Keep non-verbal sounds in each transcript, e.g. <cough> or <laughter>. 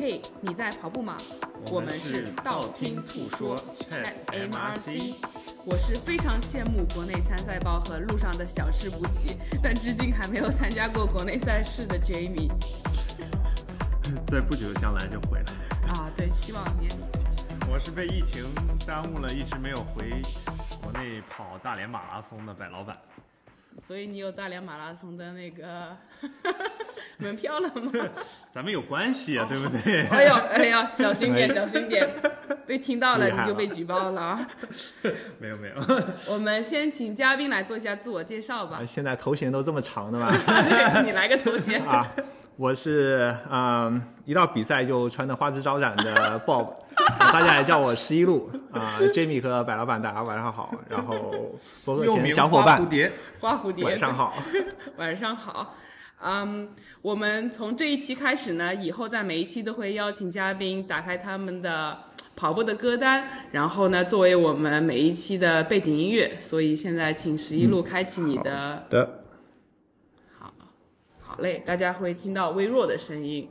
嘿，你在跑步吗？我们是道听途说 MRC 我是非常羡慕国内参赛包和路上的小吃补给，但至今还没有参加过国内赛事的 Jamie 在不久的将来就回来。啊，对，希望年底。我是被疫情耽误了，一直没有回国内跑大连马拉松的白老板。所以你有大连马拉松的那个门票了吗？<laughs> 咱们有关系啊，对不对？<laughs> 哎呦哎呦，小心点，小心点，被听到了了你就被举报了啊！没 <laughs> 有没有，我们先请嘉宾来做一下自我介绍吧啊，。现在头衔都这么长的吗？你来个头衔。啊，我是嗯，一到比赛就穿的花枝招展的 Bob，大家也叫我十一路啊。Jamie 和白老板，大家晚上好。然后博客前小伙伴花蝴，蝶。花蝴蝶，晚上好。晚上好，嗯，我们从这一期开始呢，以后在每一期都会邀请嘉宾打开他们的跑步的歌单，然后呢，作为我们每一期的背景音乐。所以现在请十一路开启你的，的，好嘞，大家会听到微弱的声音，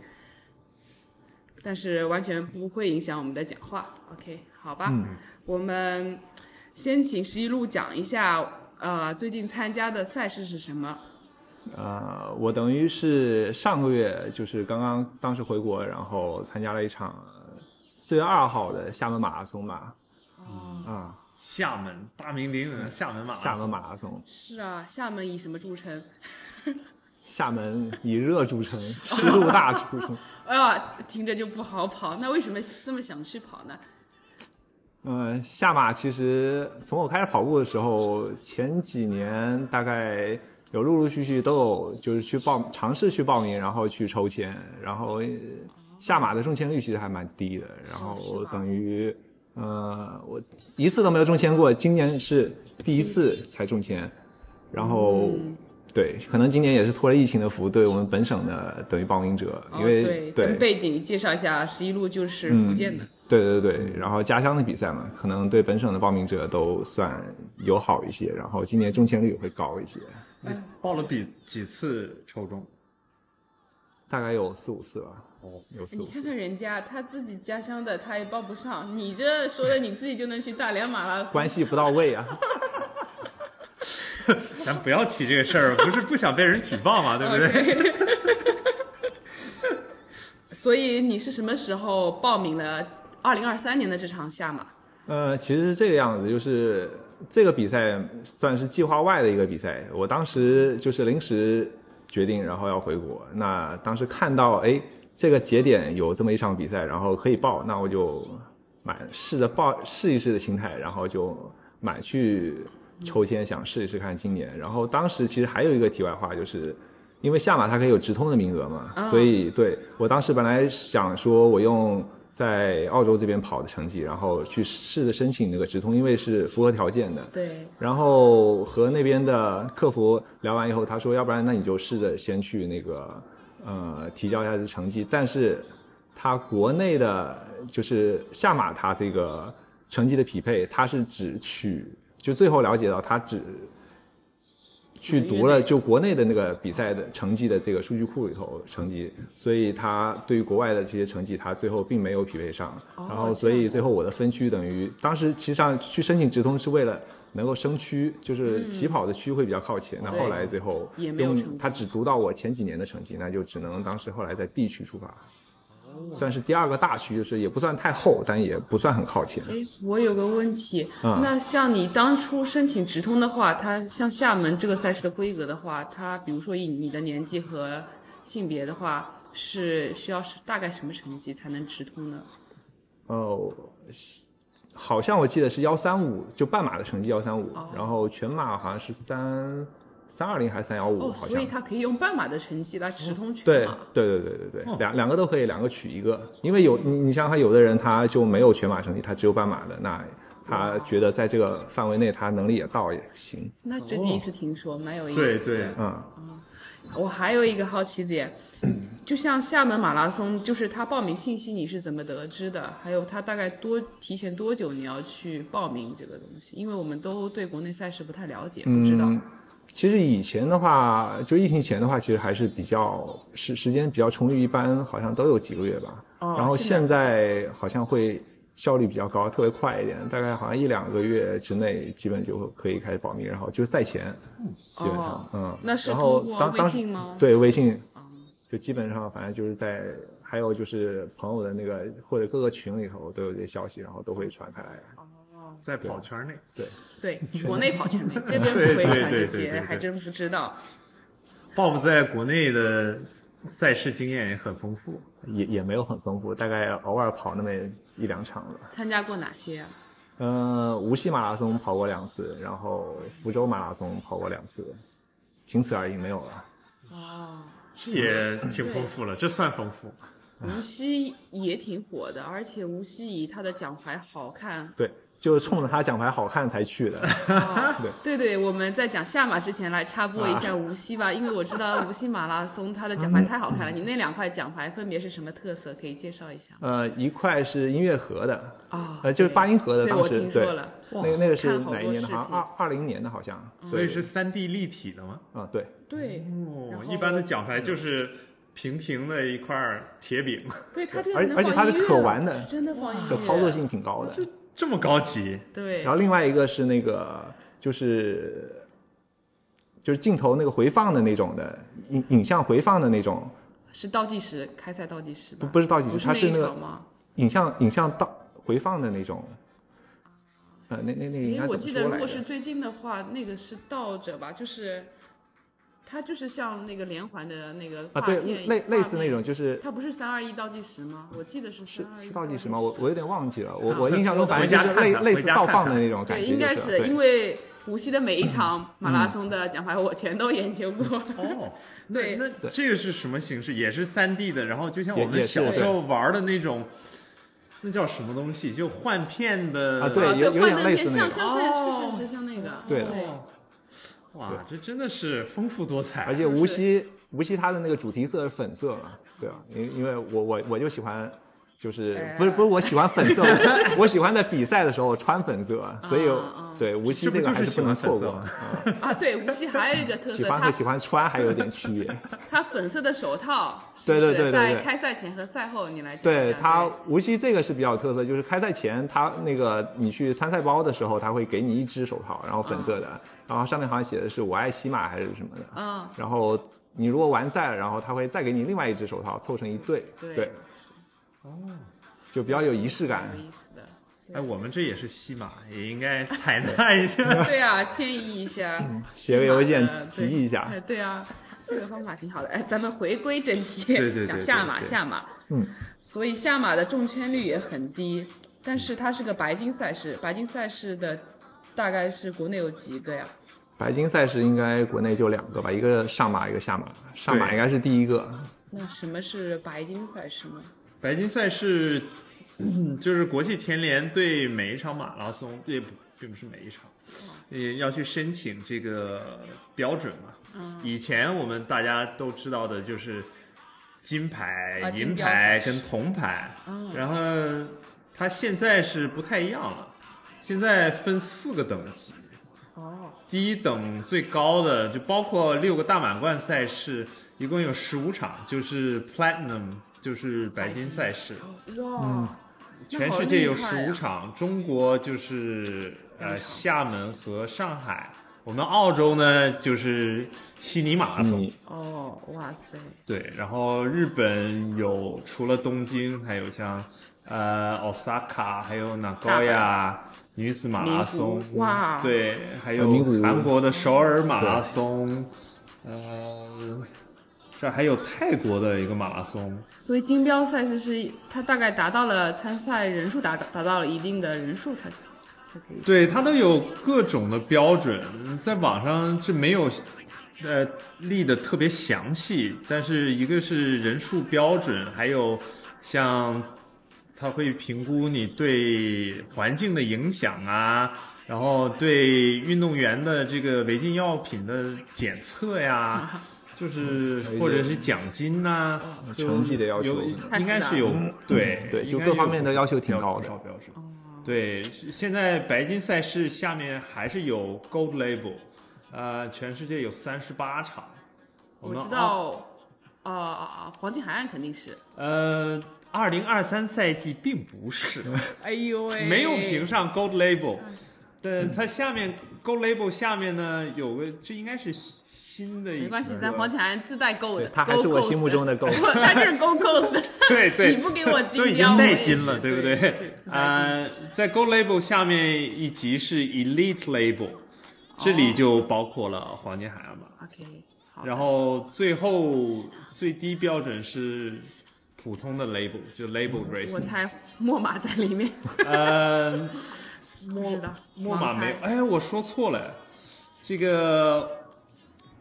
但是完全不会影响我们的讲话。OK，好吧，我们先请十一路讲一下，呃，最近参加的赛事是什么？呃，我等于是上个月就是刚刚当时回国，然后参加了一场四月二号的厦门马拉松吧。啊，厦门大名鼎鼎的厦门马拉松厦门马拉松，是啊，厦门以什么著称？<laughs> 厦门以热著称，湿度大著称。<laughs> 哎呀，听着就不好跑，那为什么这么想去跑呢？嗯，下马其实从我开始跑步的时候，前几年大概有陆陆续续都有就是去报尝试去报名，然后去抽签，然后呃下马的中签率其实还蛮低的，然后等于呃我一次都没有中签过，今年是第一次才中签，然后。嗯对，可能今年也是托了疫情的福，对我们本省的等于报名者，因为、哦、对，咱们背景介绍一下，十一路就是福建的。对对对，然后家乡的比赛嘛，可能对本省的报名者都算友好一些，然后今年中签率也会高一些，报了比几次抽中？大概有四五次吧。哦，有四五次。你看看人家，他自己家乡的他也报不上，你这说的你自己就能去大连马拉松，关系不到位啊！<laughs> 咱不要提这个事儿，不是不想被人举报嘛，<laughs> 对不对？<laughs> 所以你是什么时候报名了二零二三年的这场下马？呃，其实是这个样子，就是这个比赛算是计划外的一个比赛。我当时就是临时决定，然后要回国。那当时看到哎这个节点有这么一场比赛，然后可以报，那我就买试着报试一试的心态，然后就买去抽签，想试一试看今年。然后当时其实还有一个题外话，就是因为下马它可以有直通的名额嘛，所以对我当时本来想说我用在澳洲这边跑的成绩，然后去试着申请那个直通，因为是符合条件的。对，然后和那边的客服聊完以后，他说，要不然那你就试着先去那个呃提交一下这成绩，但是他国内的就是下马他这个成绩的匹配，他是只取就最后了解到他只去读了就国内的那个比赛的成绩的这个数据库里头成绩，所以他对于国外的这些成绩，他最后并没有匹配上。然后，所以最后我的分区等于当时其实上去申请直通是为了能够升区，就是起跑的区会比较靠前。那、后来最后也没有他只读到我前几年的成绩，那就只能当时后来在 D 区出发，算是第二个大区，就是也不算太厚，但也不算很靠前。哎，我有个问题，嗯那像你当初申请直通的话，它像厦门这个赛事的规格的话，它比如说以你的年纪和性别的话，是需要是大概什么成绩才能直通呢？哦，好像我记得是幺三五，就半马的成绩幺三五，然后全马好像是三三二零还是三幺五，哦，好像所以。它可以用半马的成绩来直通全对马。对对对对对，两两个都可以，两个取一个，因为有你你想想看，有的人他就没有全马成绩，他只有半马的，那他觉得在这个范围内他能力也到也行，那这第一次听说，蛮有意思。对对，嗯，我还有一个好奇点，<clears throat> 就像厦门马拉松，就是他报名信息你是怎么得知的？还有他大概多提前多久你要去报名这个东西？因为我们都对国内赛事不太了解，不知道。嗯其实以前的话，就疫情前的话，其实还是比较时时间比较充裕，一般好像都有几个月吧。哦然后现现在好像会效率比较高，特别快一点，大概好像一两个月之内，基本就可以开始保密，然后就是赛前，基本上，哦嗯，那是通过微当当信吗？对微信，就基本上反正就是在，还有就是朋友的那个或者各个群里头都有这些消息，然后都会传开来。在跑圈内，对对，<laughs> 国内跑圈内，这边对不会传这对对对对些，对还真不知道。Bob 在国内的赛事经验也很丰富。也也没有很丰富，大概偶尔跑那么一两场吧。参加过哪些啊？嗯，无锡马拉松跑过两次，然后福州马拉松跑过两次，仅此而已，没有了。哦，这也挺丰富了，这算丰富。无锡也挺火的，而且无锡以它的奖牌好看。对，就是冲着他奖牌好看才去的。对对，我们在讲下马之前来插播一下无锡吧，因为我知道 <laughs> 无锡马拉松它的奖牌太好看了。你那两块奖牌分别是什么特色？可以介绍一下吗？呃，一块是音乐盒的，啊，呃，就是八音盒的，对，我当时对，听说了。那个那个是哪一年的？好像二二零年的，好像。所以是三 D 立体的吗？啊，对，对，哦，一般的奖牌就是平平的一块铁饼，对它这个而而且它是可玩的真的放音乐，这操作性挺高的。这么高级。对然后另外一个是那个就是就是镜头那个回放的那种的影影像回放的那种，是倒计时，开赛倒计时吧？不不是倒计时它是那个吗？影像影像倒回放的那种。呃，那那那个应该诶，怎么我记得如果是最近的话，那个是倒着吧，就是它就是像那个连环的那个啊，对类类似那种，就是它不是三二一倒计时吗？我记得是是三二一是倒计时吗？我我有点忘记了，我啊我印象中反正就是类类似倒放的那种感觉对，应该是因为无锡的每一场马拉松的奖牌我全都研究过。<laughs> 哦，对那这个是什么形式？也是三 D 的，然后就像我们小时候玩的那种，那叫什么东西？就换片的啊对啊有有点换的类似那个像像是哦是是是像那个，对哇，这真的是丰富多彩。而且无锡无锡它的那个主题色是粉色嘛，对啊？因因为我我我就喜欢，就是哎不是不是我喜欢粉色，<laughs> 我喜欢在比赛的时候穿粉色，所以啊对无锡这个还是不能错过啊，对，无锡还有一个特色，喜欢和喜欢穿还有点区别。<laughs> 它粉色的手套，是不是对对对在开赛前和赛后你来讲对它无锡这个是比较有特色，就是开赛前它那个你去参赛包的时候，它会给你一只手套，然后粉色的，然后上面好像写的是我爱西马还是什么的。嗯，然后你如果完赛了，然后他会再给你另外一只手套，凑成一对。对哦，就比较有仪式感。有意思的。哎，我们这也是西马，也应该采纳一下。<laughs> 对啊，建议一下，写个邮件提议一下对。对啊，这个方法挺好的。哎，咱们回归正题，对对对讲下马，下马。嗯，所以下马的中签率也很低，但是它是个白金赛事，白金赛事的大概是国内有几个呀？白金赛事应该国内就两个吧，一个上马，一个下马。上马应该是第一个。那什么是白金赛事呢？白金赛事嗯就是国际田联对每一场马拉松，也不并不是每一场，也要去申请这个标准嘛。以前我们大家都知道的就是金牌、啊银牌跟铜牌，然后它现在是不太一样了，现在分四个等级。哦，第一等最高的就包括六个大满贯赛事，一共有十五场，就是 Platinum，就是白金赛事。哇，全世界有十五场，中国就是呃厦门和上海，我们澳洲呢就是悉尼马拉松。哦，哇塞，对，然后日本有除了东京，还有像呃 Osaka，还有 Nagoya 女子马拉松。哇。对，还有韩国的首尔马拉松，呃，这还有泰国的一个马拉松，所以金标赛事是它大概达到了参赛人数达达到了一定的人数才才可以。对，它都有各种的标准，在网上是没有呃立的特别详细，但是一个是人数标准，还有像它会评估你对环境的影响啊，然后对运动员的这个违禁药品的检测呀。<laughs> 就是或者是奖金呐、就成绩的要求应该是有对对就应该各方面的有要求挺标高的不少标准。对，现在白金赛事下面还是有 Gold Label，呃，全世界有三十八场。我知道，呃，黄金海岸肯定是。呃，二零二三赛季并不是，哎呦喂，没有评上 Gold Label，但它下面 Gold Label 下面呢有个，这应该是新的一个，没关系，咱黄金海岸自带 Gold，对，他还是我心目中的 <laughs> Gold。他就是 Gold Coast，对对，你不给我金都已，经带我也金了，对不对？对？自带金呃，在 Gold Label 下面一级是 Elite Label，这里就包括了黄金海岸吧。OK，好。然后最后最低标准是普通的 label，就 label 我 race。我猜墨马在里面，呃，不知道墨马没有，哎，我说错了，这个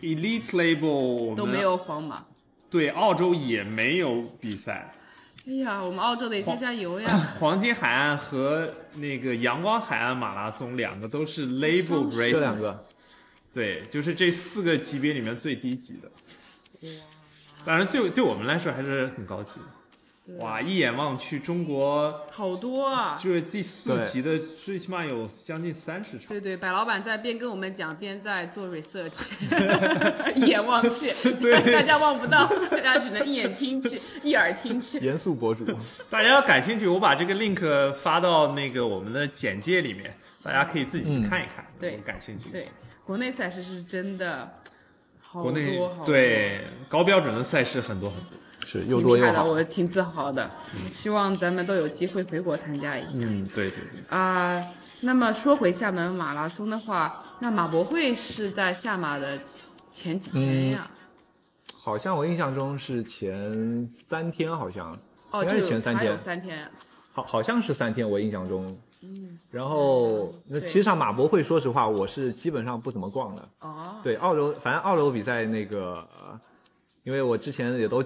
elite label 都没。有皇马。对，澳洲也没有比赛。哎呀，我们澳洲得加加油呀！<coughs> 黄金海岸和那个阳光海岸马拉松两个都是 label 双 races，这两个对，就是这四个级别里面最低级的。当然，对对我们来说还是很高级的。哇，一眼望去，中国好多啊！就是第四集的，最起码有将近三十场。对对，白老板在边跟我们讲，边在做 research，<laughs> 一眼望去，对大家望不到，大家只能一眼听去，<laughs> 一耳听去。严肃博主，大家要感兴趣，我把这个 link 发到那个我们的简介里面，大家可以自己去看一看。对如果感兴趣。，对，国内赛事是真的好国内多好多，对高标准的赛事很多很多。是挺又多又好厉害的，。我挺自豪的。希望咱们都有机会回国参加一下。嗯，对对对。啊、那么说回厦门马拉松的话，那马博会是在下马的前几天呀？好像我印象中是前三天，好像哦，应该是前三天还有，三天，好好像是三天，我印象中。嗯，然后那其实上马博会，说实话，我是基本上不怎么逛的。哦，对，澳洲反正澳洲比赛那个，呃因为我之前也都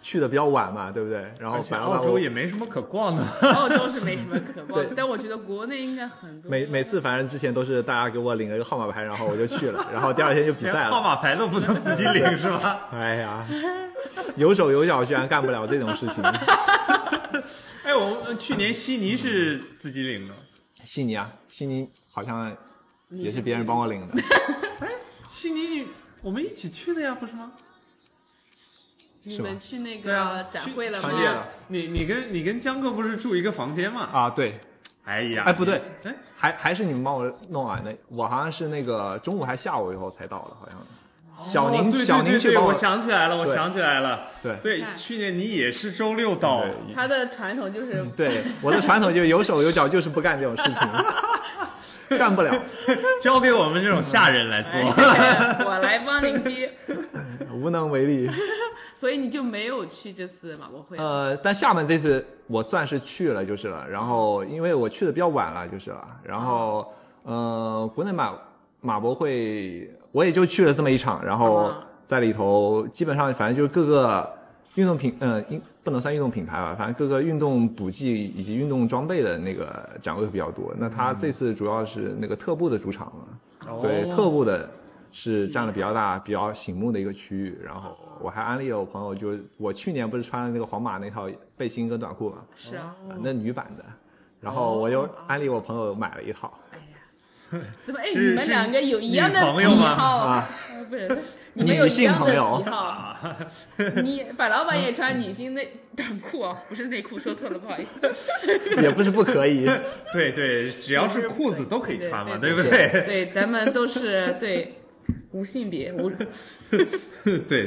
去的比较晚嘛，对不对？然后澳洲也没什么可逛的。<laughs> 澳洲是没什么可逛的对，但我觉得国内应该很多。每每次反正之前都是大家给我领了一个号码牌，然后我就去了，然后第二天就比赛了号。码牌都不能自己领是吧？<laughs> 哎呀，有手有脚居然干不了这种事情。<laughs> 哎，我们去年悉尼是自己领的，悉尼啊，悉尼好像也是别人帮我领的。哎悉尼你我们一起去的呀，不是吗？你们去那对啊个，展会了吗？你你跟你跟江哥不是住一个房间吗？啊，对，哎呀，哎不对哎，还还是你们帮我弄完的，我好像是那个中午还下午以后才到的，好像。小宁小宁对对我去帮我想起来了，我想起来了，对对，去年你也是周六到，他的传统就是对，我的传统就是有手有脚，就是不干这种事情，干不了，<laughs> 交给我们这种下人来哎做。我来帮您接，无能为力。<laughs> 所以你就没有去这次马博会。呃，但厦门这次我算是去了就是了，然后因为我去的比较晚了就是了，然后呃，国内马马博会我也就去了这么一场，然后啊在里头基本上反正就是各个运动品，嗯、应不能算运动品牌吧，反正各个运动补剂以及运动装备的那个展位会比较多。那他这次主要是那个特步的主场嘛，对，哦特步的是占了比较大、比较醒目的一个区域。然后我还安利了我朋友，就是我去年不是穿了那个皇马那套背心跟短裤嘛，是啊，那女版的，然后我又安利我朋友买了一套。<laughs> 怎么？哎，你们两个有一样的是女朋友吗癖好不是，你们有一样的朋友癖好。<laughs> 你白老板也穿女性内短裤啊，不是内裤，说错了，不好意思。<laughs> 也不是不可以，对对，只要是裤子都可以穿嘛，对不对？对，咱们都是对无性别无对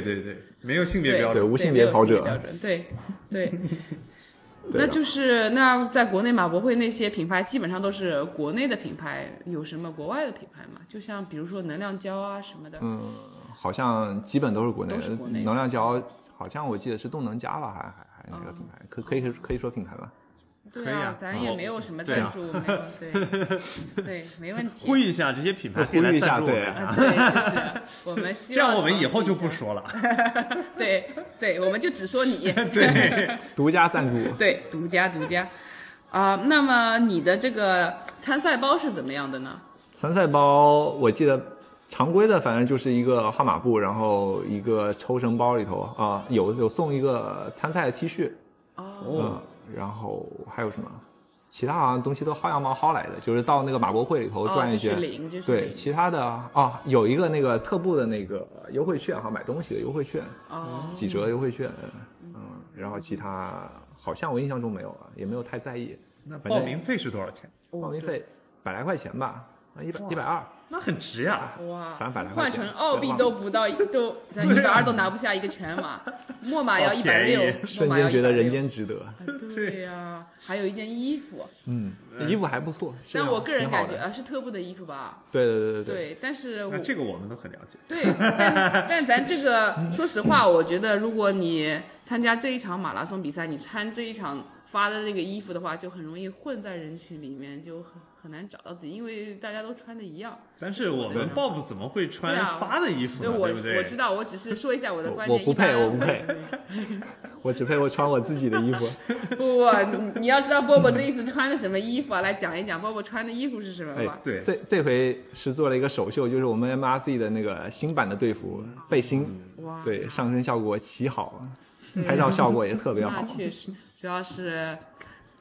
对对，没有性别标准。对无性别跑者没有性别标准，对对。对啊那就是那在国内马博会那些品牌基本上都是国内的品牌，有什么国外的品牌吗？就像比如说能量胶啊什么的。嗯，好像基本都是国内的都是国内的能量胶，好像我记得是动能家吧，还还还那个品牌，可可以可以说品牌吧？对啊咱也没有什么赞助，没有对对，没问题。呼吁一下这些品牌可以来呼吁一下对赞助我们，啊，对，就是我们希望这样我们以后就不说了。<laughs> 对对，我们就只说你，<laughs> 对，独家赞助。对，独家独家。啊、那么你的这个参赛包是怎么样的呢？参赛包我记得常规的，反正就是一个号码布，然后一个抽绳包里头啊、有有送一个参赛的 T 恤，哦，嗯，然后还有什么？其他好像东西都薅羊毛薅来的，就是到那个马博会里头转一圈。对，其他的啊，有一个那个特步的那个优惠券哈，买东西的优惠券，哦，几折优惠券，嗯，然后其他好像我印象中没有了，也没有太在意。那反正报名费是多少钱？报名费百来块钱吧，啊，一百一百二，那很值呀。哇，反百来块换成澳币都不到，都 <laughs> 咱一百二都拿不下一个全马，<laughs> 墨马要一百六瞬墨马要160间觉得人间值得。对呀、还有一件衣服，嗯，衣服还不错，但我个人感觉啊是特步的衣服吧，对对对对对，但是这个我们都很了解。对，但但咱这个 <laughs> 说实话，我觉得如果你参加这一场马拉松比赛，你穿这一场发的那个衣服的话，就很容易混在人群里面，就很很难找到自己，因为大家都穿的一样。但是我们 Bob 怎么会穿发的衣服呢？对不对？我知道，我只是说一下我的观点。我不配我不配 <laughs> 我只配我穿我自己的衣服。<laughs> 不，不你要知道 Bob 这一次穿的什么衣服啊？来讲一讲 Bob 穿的衣服是什么哎吧。，对这这回是做了一个首秀，就是我们 MRC 的那个新版的队服背心，哇，对上身效果奇好，拍照效果也特别好那。确实，主要是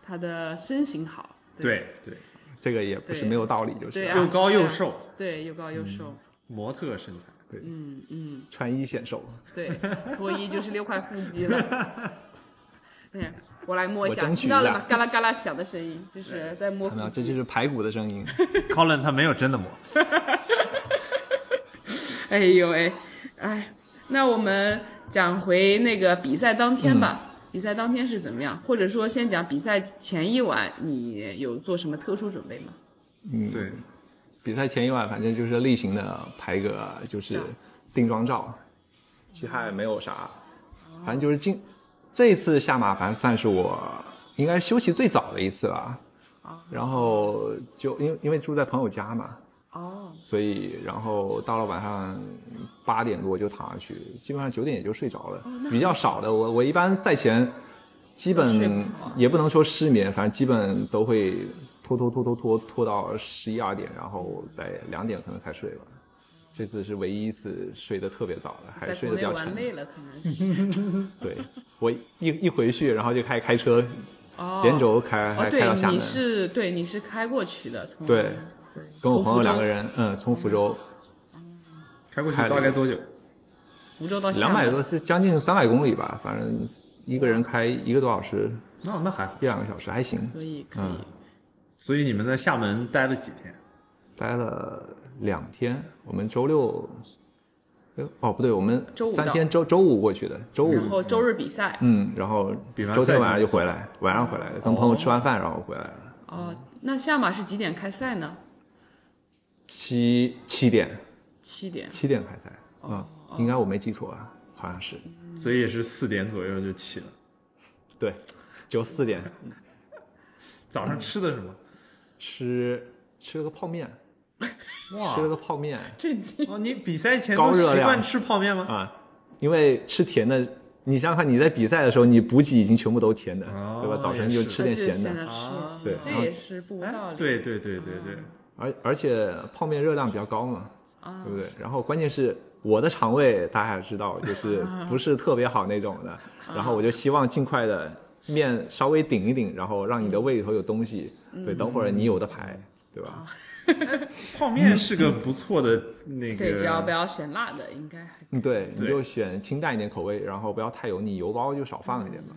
他的身形好。对对，这个也不是没有道理，就是又高又瘦，对，又高又瘦。模特身材。对嗯嗯，穿衣显瘦。对，脱衣就是六块腹肌了。对，我来摸一下，我争取一下听到了吗？嘎啦嘎啦响的声音，就是在摸看到腹肌。这就是排骨的声音。<laughs> Colin 他没有真的摸，<laughs> 哎呦哎，哎，那我们讲回那个比赛当天吧。比赛当天是怎么样？或者说先讲比赛前一晚，你有做什么特殊准备吗？嗯对，比赛前一晚，反正就是例行的拍个就是定妆照，其他也没有啥，反正就是今这一次下马，反正算是我应该休息最早的一次了。然后就因为因为住在朋友家嘛，哦，所以然后到了晚上八点多就躺下去，基本上九点也就睡着了，比较少的。我我一般赛前基本也不能说失眠，反正基本都会拖拖拖拖拖拖到十一二点，然后在两点可能才睡吧。这次是唯一一次睡得特别早的，还睡得比较沉。累了，可能是。对我一一回去，然后就开始开车，哦，连轴开还哦，对，你开到厦门。是对，你是开过去的，从对对，跟我朋友两个人，嗯，从福州开过去大概多久？福州到厦两百，多是将近三百公里吧，反正一个人开一个多小时，那那还好。一两个小时还行。可以可以。嗯所以你们在厦门待了几天？待了两天，我们周六，哎哦不对，我们周五三天周周五过去的，周五，然后周日比赛，嗯，然后比完赛周天晚上就就回来，晚上回来的，跟朋友吃完饭然后回来了，哦，那下马是几点开赛呢？七七点七点。七点开赛，嗯，应该我没记错啊，好像是，所以也是四点左右就起了。对，就四点早上吃的什么？吃吃了个泡面，<laughs> 哇吃了个泡面震惊！哦，你比赛前都高热习惯吃泡面吗？啊，因为吃甜的。你想想看，你在比赛的时候，你补给已经全部都甜的，哦对吧？早晨就吃点咸的，现在吃啊对这也是不无道哎理。，对对对对对，而而且泡面热量比较高嘛，啊对不对？然后关键是我的肠胃大家也知道，就是 <laughs> 不是特别好那种的，然后我就希望尽快的面稍微顶一顶，然后让你的胃里头有东西，对，等会儿你有的排，对吧？泡面是个不错的那个。对，只要不要选辣的，应该还嗯，对，你就选清淡一点口味，然后不要太油腻，油包就少放一点嘛。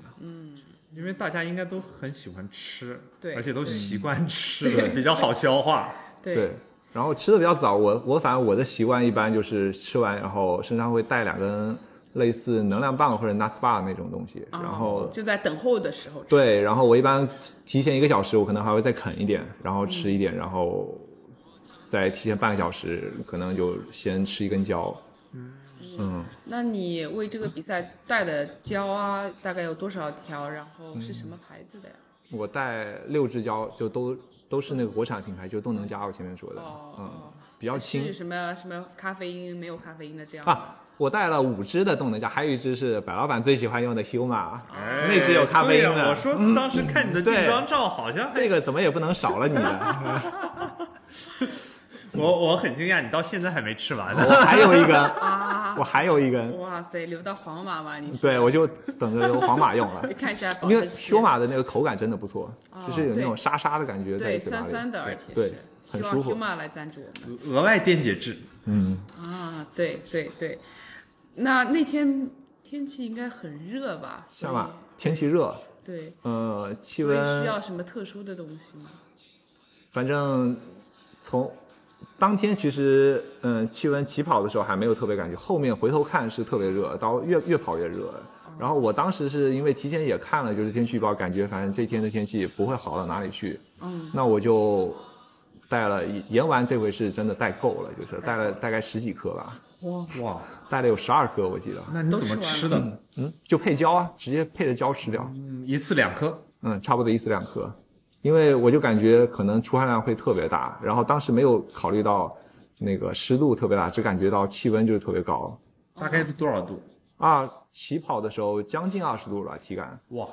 因为大家应该都很喜欢吃，对而且都习惯吃的，比较好消化。对，然后吃的比较早，我我反正我的习惯一般就是吃完，然后身上会带两根类似能量棒或者 NAS bar 那种东西，然后哦就在等候的时候吃。对，然后我一般提前一个小时，我可能还会再啃一点，然后吃一点，然后再提前半个小时，可能就先吃一根蕉。嗯，那你为这个比赛带的胶啊，大概有多少条？然后是什么牌子的呀？我带六支胶，就都都是那个国产品牌，就动能加，我前面说的，哦嗯，比较轻是什么什么咖啡因没有咖啡因的这样啊。我带了五支的动能加，还有一支是白老板最喜欢用的 Huma，哎那只有咖啡因的我说当时看你的定妆照，好像还这个怎么也不能少了你的。<laughs> <laughs> 我我很惊讶，你到现在还没吃完呢。我还有一根，<laughs> 啊，啊我还有一根，哇塞，留到皇马吧，你对我就等着由皇马用了。<laughs> 看一下因为质期修马的那个口感真的不错，哦就是有那种沙沙的感觉在对嘴巴里。酸酸的，而且对是希望很舒服 Huma 来赞助我们额外电解质，嗯啊，对对对。那那天天气应该很热吧？夏马天气热，对，呃，气温需要什么特殊的东西吗？反正从当天其实嗯气温起跑的时候还没有特别感觉，后面回头看是特别热，到越越跑越热。然后我当时是因为提前也看了就是天气预报，感觉反正这天的天气不会好到哪里去。嗯，那我就带了盐丸，这回是真的带够了，就是带了大概十几颗吧，哇，哇，带了有十二颗我记得。那你怎么吃的？嗯，就配胶啊，直接配着胶吃掉。嗯一次两颗，嗯，差不多一次两颗，因为我就感觉可能出汗量会特别大，然后当时没有考虑到那个湿度特别大，只感觉到气温就是特别高大概是多少度？啊。起跑的时候将近二十度了体感，哇，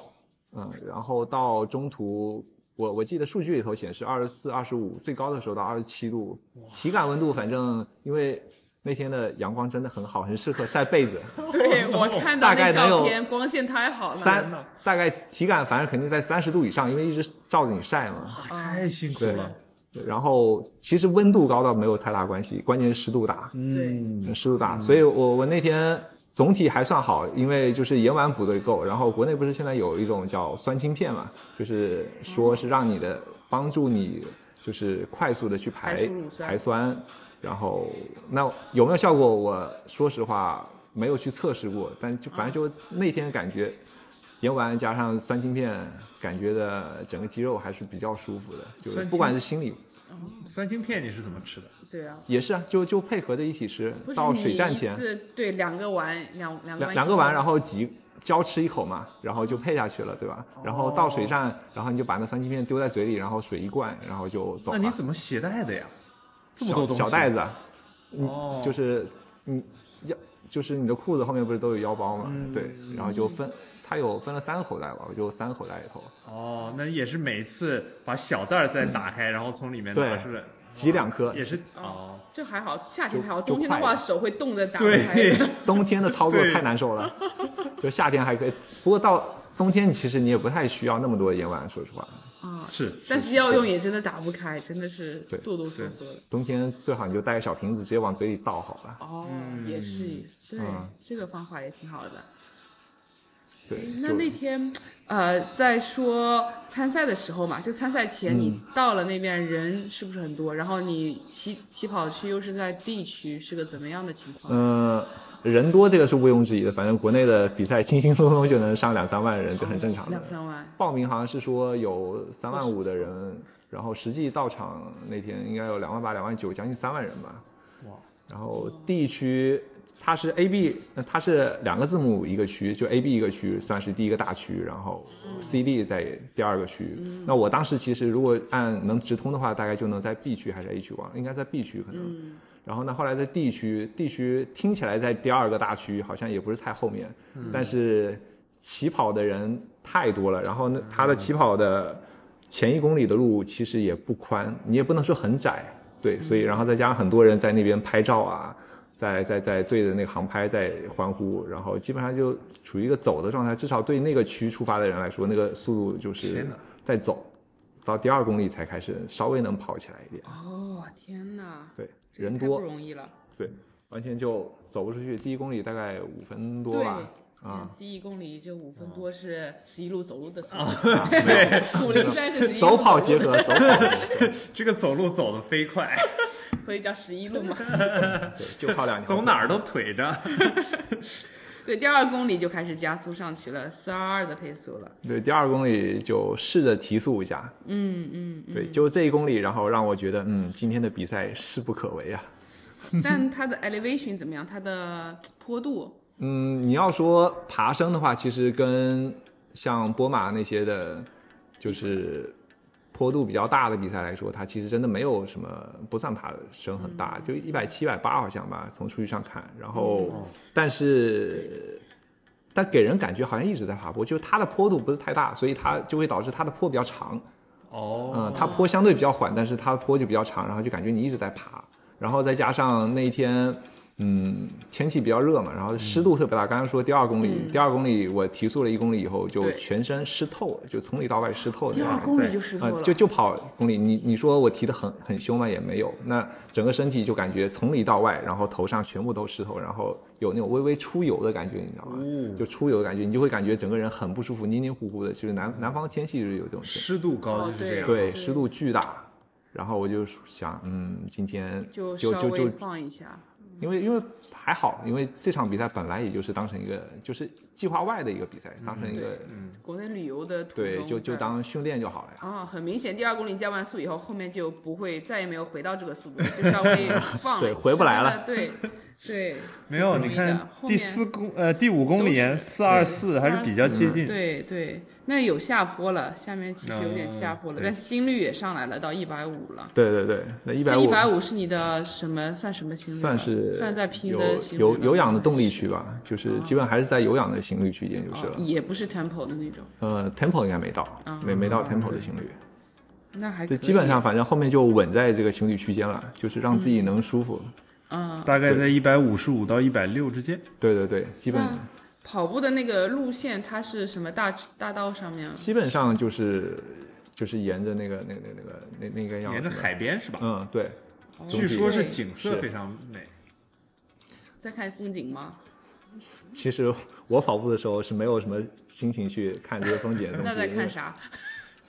嗯，然后到中途我我记得数据里头显示二十四、二十五，最高的时候到二十七度，体感温度反正因为那天的阳光真的很好，很适合晒被子。<laughs> 对我看到那大概能有照片，光线太好了。三大概体感反正肯定在三十度以上，因为一直照着你晒嘛。太辛苦对了。然后其实温度高倒没有太大关系，关键是湿度大，对，嗯湿度大。所以我我那天总体还算好，因为就是盐丸补的够。然后国内不是现在有一种叫酸氢片嘛，就是说是让你的帮助你就是快速的去排排酸排酸。然后那有没有效果？我说实话没有去测试过，但就反正就那天感觉盐丸加上酸青片，感觉的整个肌肉还是比较舒服的，就是不管是心理酸青片你是怎么吃的？对啊，也是啊，就就配合着一起吃到水站前次对两个丸，两两两个丸，然后挤交吃一口嘛，然后就配下去了，对吧？然后到水站，然后你就把那酸青片丢在嘴里，然后水一灌，然后就走了。那你怎么携带的呀？这么多小东西？小袋子嗯，哦，就是嗯腰，就是你的裤子后面不是都有腰包嘛？嗯对，然后就分，它有分了三个口袋吧，我就三个口袋里头哦，那也是每次把小袋儿再打开，然后从里面拿对出来，挤两颗。也是哦。这还好，夏天还好，冬天的话手会冻着打开的。<laughs> 冬天的操作太难受了，就夏天还可以，不过到冬天其实你也不太需要那么多盐丸，说实话。啊，是，但是要用也真的打不开，真的是对哆哆嗦嗦的。冬天最好你就带个小瓶子，直接往嘴里倒好了。哦，也是，对嗯，这个方法也挺好的。对，那那天，呃，在说参赛的时候嘛，就参赛前你嗯到了那边人是不是很多？然后你起起跑区又是在 D 区，是个怎么样的情况？嗯，人多这个是毋庸置疑的，反正国内的比赛轻轻松松就能上两三万人，就很正常的两。三万，报名好像是说有三万五的人，然后实际到场那天应该有两万八、两万九，将近三万人吧。哇！然后 D 区它是 A、B，那它是两个字母一个区，就 A、B 一个区，算是第一个大区，然后 C、D 在第二个区。那我当时其实如果按能直通的话，大概就能在 B 区还是 A 区忘了，应该在 B 区可能。然后呢，后来在 D 区，D 区听起来在第二个大区，好像也不是太后面，但是起跑的人太多了，然后呢，它的起跑的前一公里的路其实也不宽，你也不能说很窄，对，所以然后再加上很多人在那边拍照啊，在在在对着那个航拍在欢呼，然后基本上就处于一个走的状态，至少对那个区出发的人来说，那个速度就是在走，到第二公里才开始稍微能跑起来一点，哦，天哪，对，人多不，容易了。对，完全就走不出去，第一公里大概五分多吧，啊。嗯第一公里就五分多是十一路走路的速哦度，对，<laughs> 五零三是十一路走跑结合，走跑结合 <laughs> <laughs> 这个走路走得飞快，所以叫十一路嘛。对，就靠两条。走哪儿都腿着。对，第二公里就开始加速上去了，四二二的配速了。对，第二公里就试着提速一下。嗯嗯，对，就这一公里，然后让我觉得，嗯，今天的比赛势不可为啊。<laughs> 但它的 elevation 怎么样？它的坡度嗯，你要说爬升的话，其实跟像波马那些的，就是坡度比较大的比赛来说，它其实真的没有什么不算爬升很大，就一百七、一百八好像吧，从数据上看。然后，但是。但给人感觉好像一直在爬坡，就是它的坡度不是太大，所以它就会导致它的坡比较长。哦，嗯，它坡相对比较缓，但是它坡就比较长，然后就感觉你一直在爬，然后再加上那一天，嗯，天气比较热嘛，然后湿度特别大。刚才说第二公里，第二公里我提速了一公里以后，就全身湿透了，就从里到外湿透的第。二公里就湿透啊、了，就就跑公里，你你说我提的很很凶吗？也没有，那整个身体就感觉从里到外，然后头上全部都湿透，然后有那种微微出油的感觉，你知道吗？就出油的感觉，你就会感觉整个人很不舒服，黏黏糊糊的。就是南南方的天气就是有这种湿度高哦就是这样。对，对湿度巨大。然后我就想，嗯，今天就就就就放一下。因为因为还好，因为这场比赛本来也就是当成一个就是计划外的一个比赛，当成一个、嗯，国内旅游的对，就就当训练就好了呀。啊、很明显，第二公里加完速以后，后面就不会再也没有回到这个速度，就稍微 <laughs> 放了对回不来了对对，没有，你看第四公呃第五公里四二四还是比较接近。对对，那有下坡了，下面其实有点下坡了，嗯但心率也上来了，到一百五了。对对对，那一这百五一百五是你的什么？算什么心率？算是算在拼的有有氧的动力区吧，就是基本还是在有氧的心率区间就是了。哦也不是 tempo 的那种，呃，tempo 应该没到，没没到 tempo 的心率。那还基本上反正后面就稳在这个心率区间了，就是让自己能舒服。嗯，大概在一百五十五到一百六之间。对对对，基本跑步的那个路线，它是什么大大道上面啊？基本上就是就是沿着那个那个那个那那那个样沿着。海边是吧？嗯，对，据说是景色非常美。在看风景吗？其实我跑步的时候是没有什么心情去看这些风景的东西，<laughs> 那在看啥？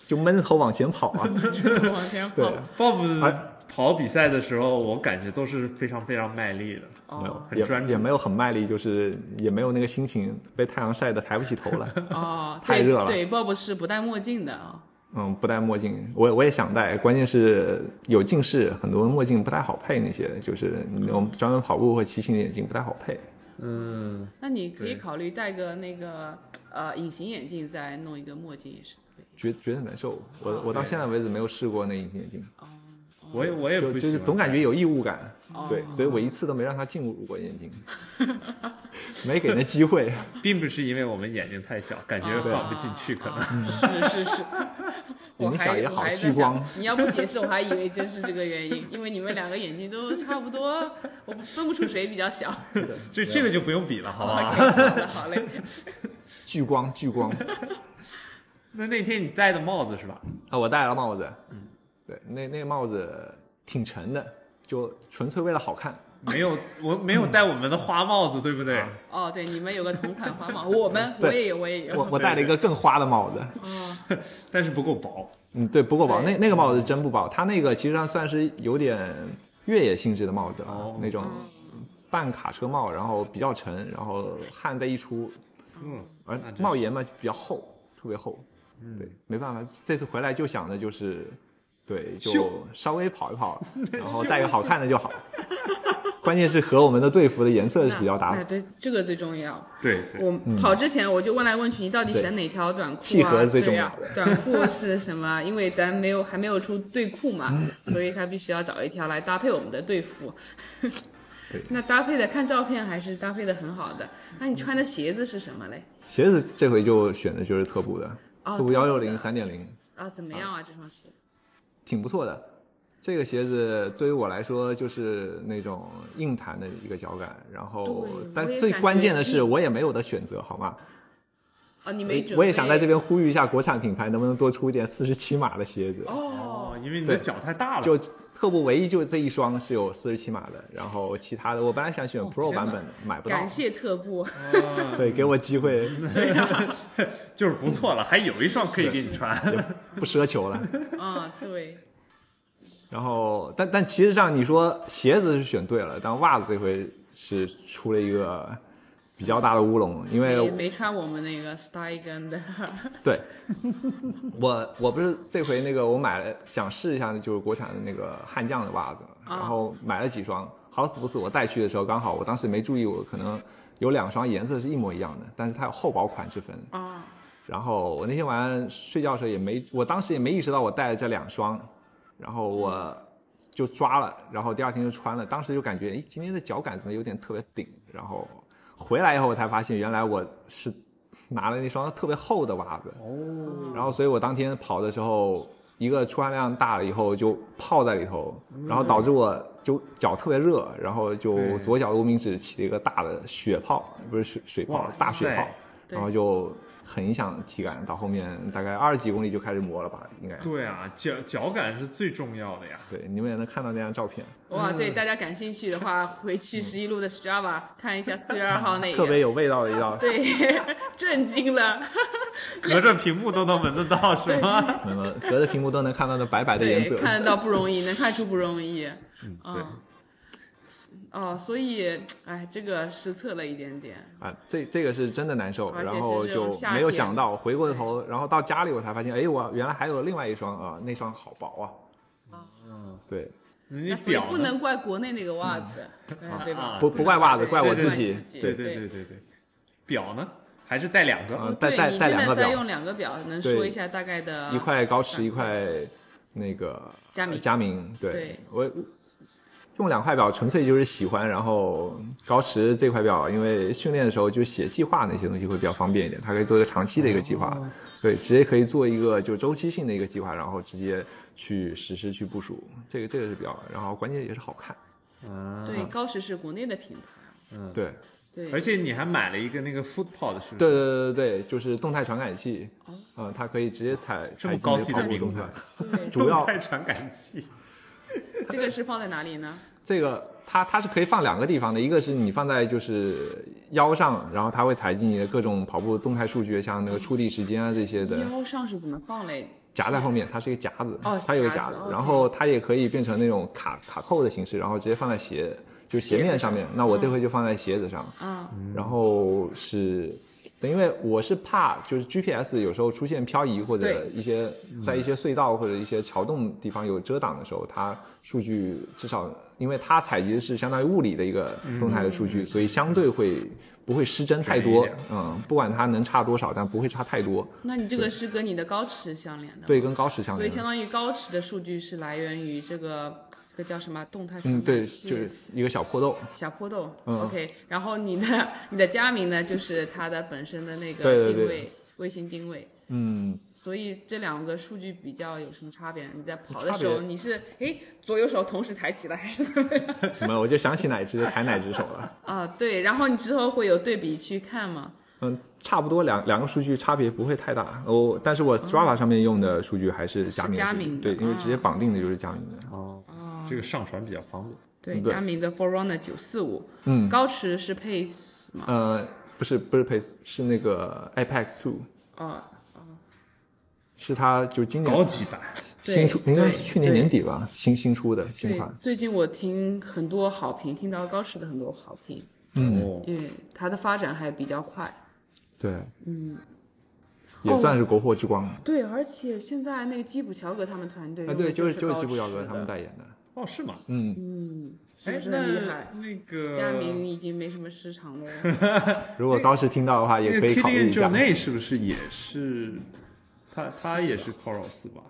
就闷着头往前跑啊。往前 <laughs> 对跑。Bob 跑比赛的时候，我感觉都是非常非常卖力的。没有哦，也很专注也没有很卖力，就是也没有那个心情，被太阳晒得抬不起头来。<laughs> 哦，<laughs> 太热了对，Bob 是不戴墨镜的啊。嗯，不戴墨镜，我我也想戴，关键是有近视，很多墨镜不太好配，那些就是那种专门跑步或骑行的眼镜不太好配。嗯，那你可以考虑戴个那个呃隐形眼镜，再弄一个墨镜也是可以。觉觉得难受，我我到现在为止没有试过那隐形眼镜，我也我也就不就是总感觉有异物感，哦对，所以我一次都没让他进入过眼睛，没给那机会。<laughs> 并不是因为我们眼睛太小，感觉放不进去，可能。能是是是。我眼睛小也好聚光，你要不解释，我还以为真是这个原因，因为你们两个眼睛都差不多，我分不出谁比较小。这这个就不用比了，好不 <laughs> 好？好嘞。聚光，聚光 <laughs> 那那天你戴的帽子是吧？啊！我戴了帽子，嗯，对，那那个帽子挺沉的，就纯粹为了好看。没有，我没有戴我们的花帽子，对不对？哦，对，你们有个同款花帽，<laughs> 我们我也有，我也有。我我戴了一个更花的帽子，嗯，<laughs> 但是不够薄。嗯，对，不够薄。那那个帽子真不薄，它那个其实上算是有点越野性质的帽子了，哦那种半卡车帽，然后比较沉，然后汗再一出，嗯，而那帽檐嘛比较厚，特别厚。对，没办法，这次回来就想着就是，对，就稍微跑一跑，<laughs> 然后带个好看的就好。<laughs> 关键是和我们的队服的颜色是比较搭的，对，这个最重要。对对。我跑之前我就问来问去，你到底选哪条短裤啊？契合最重要的对呀 <laughs> 短裤是什么？因为咱没有还没有出队裤嘛，所以他必须要找一条来搭配我们的队服。对那搭配的看照片还是搭配的很好的。那你穿的鞋子是什么嘞？鞋子这回就选的就是特步的，哦特步幺六零三点零，啊，怎么样啊？这双鞋？挺不错的。这个鞋子对于我来说就是那种硬弹的一个脚感，然后但最关键的是我也没有的选择，好吗？啊，你没准？我也想在这边呼吁一下国产品牌，能不能多出一点四十七码的鞋子？哦，哦，因为你的脚太大了。就特步唯一就这一双是有四十七码的，然后其他的我本来想选 Pro 版本的，买不到感。谢特步。对，给我机会，<laughs> 就是不错了，还有一双可以给你穿。<laughs> 不奢求了。<laughs> 啊，对。然后，但但其实上你说鞋子是选对了，但袜子这回是出了一个比较大的乌龙，因为没没穿我们那个 Steigen 的，<laughs> 对，我我不是这回那个我买了想试一下，就是国产的那个悍将的袜子，然后买了几双，好死不死我带去的时候刚好我当时没注意，我可能有两双颜色是一模一样的，但是它有厚薄款之分。啊，然后我那天晚上睡觉的时候也没，我当时也没意识到我带了这两双，然后我就抓了，然后第二天就穿了，当时就感觉，哎，今天的脚感怎么有点特别顶？然后回来以后我才发现，原来我是拿了那双特别厚的袜子。哦。然后，所以我当天跑的时候，一个出汗量大了以后就泡在里头，然后导致我就脚特别热，然后就左脚无名指起了一个大的血泡，不是水水泡，大血泡然后就很影响体感。到后面大概二十几公里就开始磨了吧，应该。对啊，脚脚感是最重要的呀。对，你们也能看到那张照片，哇，对，大家感兴趣的话，回去十一路的 Strava 看一下四月二号那个，特别有味道的一道。<laughs> 对，震惊了，<laughs> 隔着屏幕都能闻得到，<laughs> 是吗？隔着屏幕都能看到那白白的颜，色。看得到不容易，能看出不容易，嗯，嗯对，哦，所以，哎，这个失策了一点点，啊，这这个是真的难受，然后就没有想到，回过头，然后到家里我才发现，哎，我原来还有另外一双啊，那双好薄啊。嗯，对，你那所以表不能怪国内那个袜子，哎对吧啊？不不怪袜子，怪我自己。对对对对对对，表呢？还是带两个？啊带带带两个表现在在用两个表，能说一下大概的一块高驰，一块那个佳明呃佳明，对对我用两块表纯粹就是喜欢，然后高驰这块表，因为训练的时候就写计划那些东西会比较方便一点，它可以做一个长期的一个计划，哦对，直接可以做一个就周期性的一个计划，然后直接去实施去部署，这个这个是比较，然后关键也是好看，啊，对，高驰是国内的品牌，嗯对。对，而且你还买了一个那个 Footpod，是不是？对对对对对，就是动态传感器，哦嗯，它可以直接采这么采集你高级的。对，<laughs> 主要动态 <laughs> 传感器。<laughs> 这个是放在哪里呢？这个它它是可以放两个地方的，一个是你放在就是腰上，然后它会采集你的各种跑步动态数据，像那个触地时间啊这些的，腰上是怎么放嘞？夹在后面，它是一个夹子，哦它有个夹夹子然后它也可以变成那种卡卡扣的形式，然后直接放在鞋就鞋面上面。那我这回就放在鞋子上，啊，然后是。因为我是怕，就是 GPS 有时候出现漂移或者一些在一些隧道或者一些桥洞地方有遮挡的时候，它数据至少因为它采集的是相当于物理的一个动态的数据，所以相对会不会失真太多。嗯，不管它能差多少，但不会差太多。那你这个是跟你的高驰相连的，对，，跟高驰相连。所以相当于高驰的数据是来源于这个这个叫什么动态传嗯，对，就是一个小破洞。小破洞、嗯 o k 然后你的你的佳明呢，就是它的本身的那对个对对定位，卫星定位。嗯，所以这两个数据比较有什么差别？你在跑的时候，你是哎左右手同时抬起来还是怎么样？没有，我就想起哪只抬哪只手了。<laughs> 啊，对，然后你之后会有对比去看吗？嗯，差不多两两个数据差别不会太大。哦，但是我 Strava 上面用的数据还是佳明的对，因为直接绑定的就是佳明的。哦，这个上传比较方便。对，佳明的 Forerunner 九四五，嗯，高驰是 Pace 吗？呃，不是不是 Pace，是那个 Apex Two，哦，是它就今年高级版，新出，应该是去年年底吧，新新出的新款。，最近我听很多好评，听到高驰的很多好评，嗯，因为它的发展还比较快。对，嗯，也算是国货之光。对，而且现在那个基普乔格他们团队啊，对，就是就是高吉普乔格他们代言的。哦，是吗？嗯，嗯是不是很厉害？那那个佳明已经没什么市场了。<laughs> 如果当时听到的话，也可以考虑一下。Jornet 是不是也是？他他也是 Coros 吧？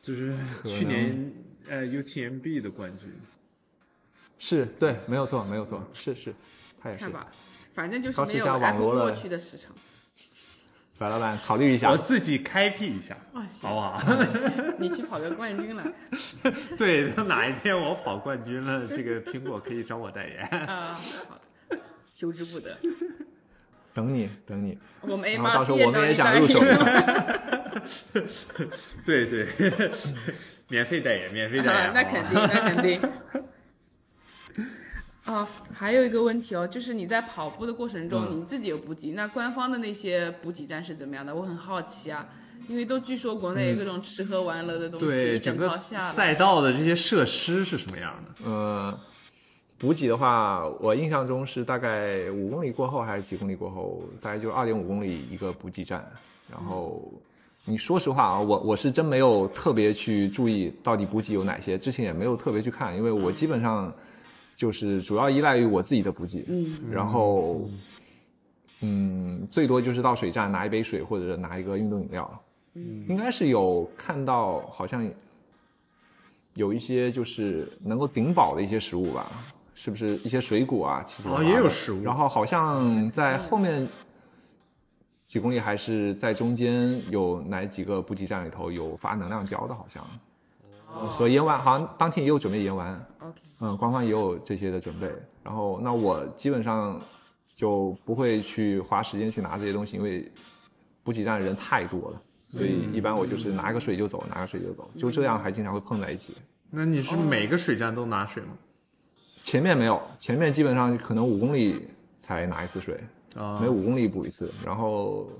就是去年呃 UTMB 的冠军。是对，没有错，没有错，是是，他也是看。吧，反正就是没有下网罗 Apple Watch 的市场。白老板考虑一下我，自己开辟一下，好不好？<laughs> 你去跑个冠军了对，等哪一天我跑冠军了，这个苹果可以找我代言。<laughs> 啊，好的，求之不得。等你等你，我们 A 然后到时候我们也想入手。对 <laughs> 对，免费代言，免费代言，那肯定，那肯定。啊，还有一个问题哦，就是你在跑步的过程中，嗯你自己有补给，那官方的那些补给站是怎么样的？我很好奇啊，因为都据说国内有各种吃喝玩乐的东西，对整整个赛道的这些设施是什么样的？呃，补给的话，我印象中是大概五公里过后还是几公里过后，大概就二点五公里一个补给站。然后，你说实话啊，我我是真没有特别去注意到底补给有哪些，之前也没有特别去看，因为我基本上就是主要依赖于我自己的补给。嗯，然后，嗯，最多就是到水站拿一杯水或者拿一个运动饮料。嗯，应该是有看到，好像有一些就是能够顶饱的一些食物吧，是不是一些水果啊？七七八八哦也有食物然后好像在后面几公里还是在中间有哪几个补给站里头有发能量胶的，好像。呃和盐丸，好像当天也有准备盐丸，OK，嗯，官方也有这些的准备。然后那我基本上就不会去花时间去拿这些东西，因为补给站人太多了，所以一般我就是拿个水就走，拿个水就走，就这样还经常会碰在一起。那你是每个水站都拿水吗？前面没有，前面基本上可能五公里才拿一次水，啊每五公里补一次。然后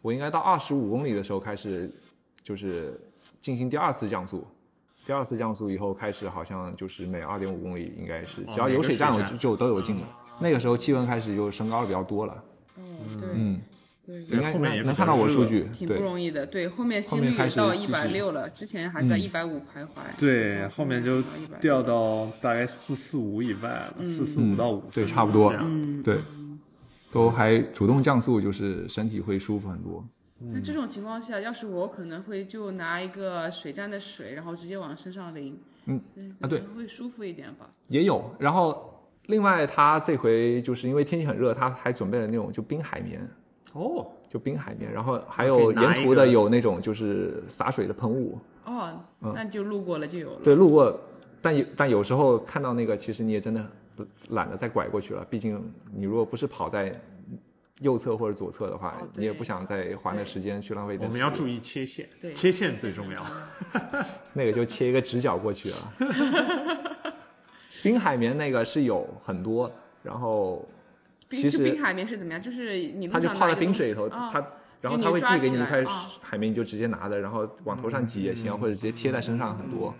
我应该到二十五公里的时候开始，就是进行第二次降速。第二次降速以后开始，好像就是每二点五公里应该是，只要有水站我就就都有进了。那个时候气温开始就升高的比较多了，嗯，对，嗯，对，应该后面也能看到我热数据，挺不，容易的。对，后面心率也到一百六了，之前还是在一百五徘徊。对，后面就掉到大概四四五以外了，四四五到五，对，差不多。对，都还主动降速，就是身体会舒服很多。那这种情况下，要是我可能会就拿一个水站的水，然后直接往身上淋，嗯啊对可能会舒服一点吧。也有。然后另外，他这回就是因为天气很热，他还准备了那种就冰海绵，哦，就冰海绵，然后还有沿途的有那种就是洒水的喷雾。哦，那就路过了就有了。对，路过，但有但有时候看到那个，其实你也真的懒得再拐过去了。毕竟你如果不是跑在右侧或者左侧的话，哦你也不想再花那时间去浪费。我们要注意切线，对切线最重要。<laughs> 那个就切一个直角过去了。<laughs> 冰海绵那个是有很多，然后冰其实就冰海绵是怎么样？就是你路它就泡在冰水里头，啊它然后它会递给你一块海绵，你就直接拿着，然后往头上挤也行，或者直接贴在身上很多。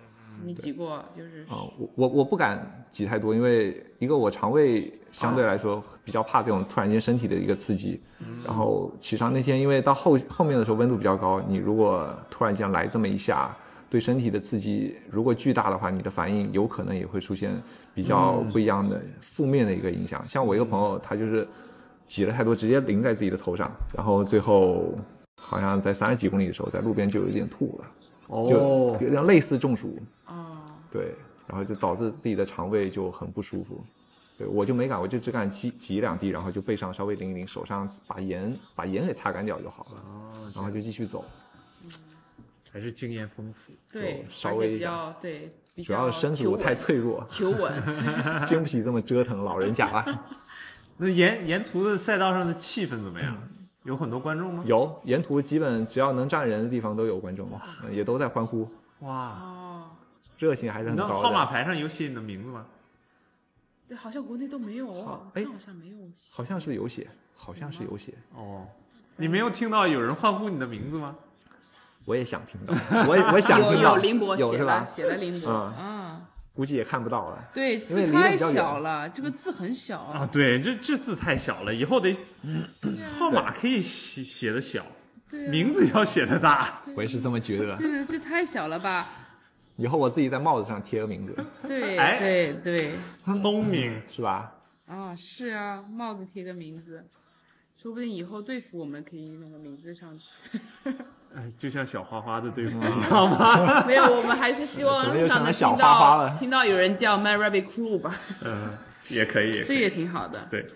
你挤过就是啊、我我我不敢挤太多，因为一个我肠胃相对来说比较怕这种突然间身体的一个刺激，然后骑上那天因为到后后面的时候温度比较高，你如果突然间来这么一下，对身体的刺激如果巨大的话，你的反应有可能也会出现比较不一样的负面的一个影响。像我一个朋友，他就是挤了太多，直接淋在自己的头上，然后最后好像在三十几公里的时候，在路边就有点吐了，就哦，有点类似中暑。哦，对，然后就导致自己的肠胃就很不舒服。对我就没敢，我就只敢挤挤两滴，然后就背上稍微淋一淋，手上把盐把盐给擦干掉就好了，哦，然后就继续走。还是经验丰富。对，稍微比较对，比主要是身子我太脆弱，求稳。<laughs> <laughs> 经不起这么折腾，老人家了。<laughs> 那沿沿途的赛道上的气氛怎么样？有很多观众吗？有沿途基本只要能站人的地方都有观众，嗯也都在欢呼，哇，哦，热情还是很高的那号码。牌上有写你的名字吗？对，好像国内都没有，我好哎好像没有写。好像是有写，好像是有写，哦，你没有听到有人欢呼你的名字吗？我也想听到，我也我想听到，<laughs> 有林博写是吧？写的林博，嗯嗯，估计也看不到了。对，字太小了，这个字很小啊，，对，这这字太小了，以后得号码可以写写的小，名字要写的大。我也是这么觉得。这这太小了吧？以后我自己在帽子上贴个名字，<laughs> 对哎对对，聪明，是吧？啊，是啊，帽子贴个名字，说不定以后队服我们可以弄个名字上去。<laughs> 哎，就像小花花的队服 <laughs> 一样吗？没有，我们还是希望能听花花了到听到有人叫 My Rabbit Crew 吧，嗯，也可以，也可以这也挺好的。对。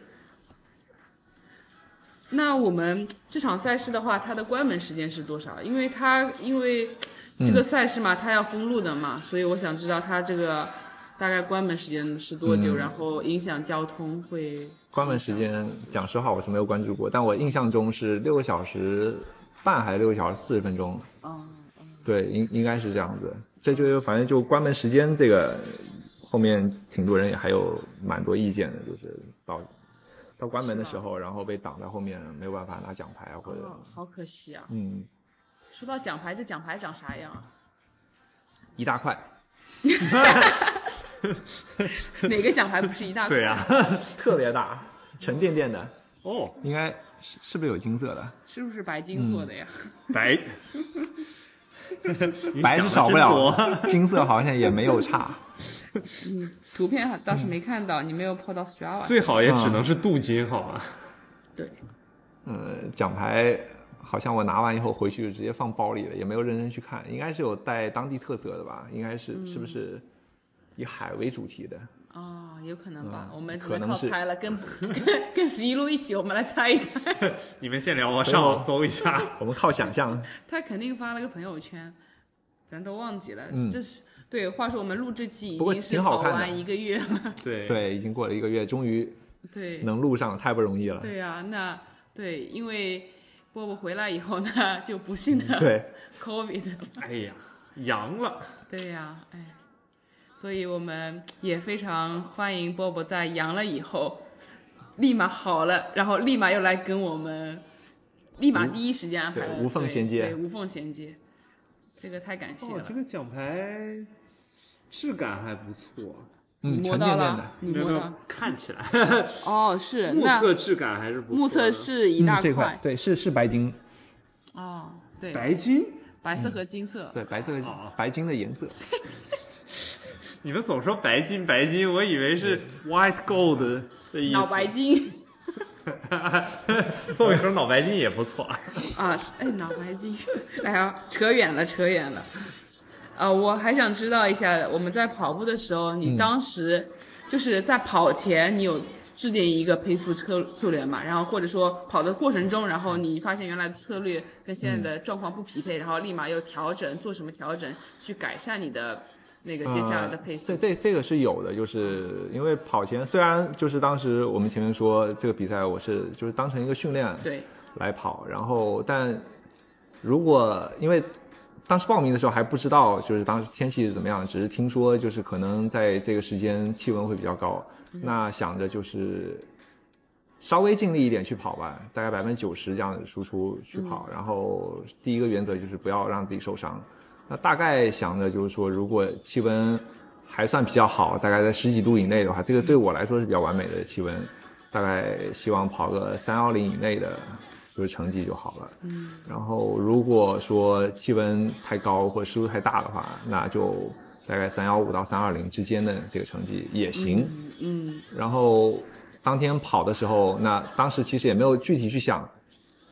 那我们这场赛事的话，它的关门时间是多少？因为它因为这个赛事嘛，它要封路的嘛，所以我想知道它这个大概关门时间是多久，然后影响交通会关门时间，讲实话我是没有关注过，但我印象中是六个小时半还是六个小时四十分钟？哦，对，应应该是这样子。这就反正就关门时间这个，后面挺多人也还有蛮多意见的，就是到到关门的时候，然后被挡在后面，没有办法拿奖牌啊，或者哦，好可惜啊！嗯说到奖牌，这奖牌长啥样啊？一大块，<laughs> 哪个奖牌不是一大块？对呀、<laughs> 特别大，沉甸甸的，哦，应该是是不是有金色的？是不是白金做的呀？白，白 <laughs> 是少不了金色好像也没有差。图片倒是没看到，你没有 PO 到 Strava。最好也只能是镀金，好吗？对，嗯，奖牌好像我拿完以后回去就直接放包里了，也没有认真去看，应该是有带当地特色的吧？应该是、是不是以海为主题的？哦，有可能吧，嗯我们只可能是靠猜了，跟跟跟十一路一起，我们来猜一猜。<laughs> 你们先聊，我上网搜一下。<laughs> 我们靠想象。<laughs> 他肯定发了个朋友圈，咱都忘记了。嗯这是对。话说我们录制期已经是跑完一个月了，对，对，已经过了一个月，终于对能录上，太不容易了。对呀、那对，因为波波回来以后呢，就不幸的对，COVID，哎呀，阳了，对呀、哎，所以我们也非常欢迎波波在阳了以后，立马好了，然后立马又来跟我们，立马第一时间安排了对无缝衔接。对，对无缝衔接，这个太感谢了。哦，这个奖牌质感还不错，嗯，你摸到沉甸甸的了，，你没有没有摸到？看起来 <laughs> 哦，是目测质感还是不错的。目测是一大嗯，这块块，对是是白金，哦，对，白金，白色和金色，对白色和哦白金的颜色，<laughs> 你们总说白金白金，我以为是 white gold 的意思。脑白金送一盒脑白金也不错。<laughs> 啊，是哎，脑白金，哎呀，扯远了，扯远了。呃，我还想知道一下，我们在跑步的时候，你当时就是在跑前，你有制定一个配速策策略嘛？然后或者说跑的过程中，然后你发现原来的策略跟现在的状况不匹配，然后立马又调整，做什么调整去改善你的那个接下来的配速？这这这个是有的，就是因为跑前虽然就是当时我们前面说这个比赛我是就是当成一个训练对，来跑，然后但如果因为当时报名的时候还不知道就是当时天气是怎么样，只是听说就是可能在这个时间气温会比较高，那想着就是稍微尽力一点去跑吧，大概百分之九十这样子输出去跑，然后第一个原则就是不要让自己受伤。那大概想着就是说，如果气温还算比较好，大概在十几度以内的话，这个对我来说是比较完美的气温，大概希望跑个三幺零以内的，就是成绩就好了。嗯。然后如果说气温太高或者湿度太大的话，那就大概三幺五到三二零之间的这个成绩也行。嗯然后当天跑的时候，那当时其实也没有具体去想，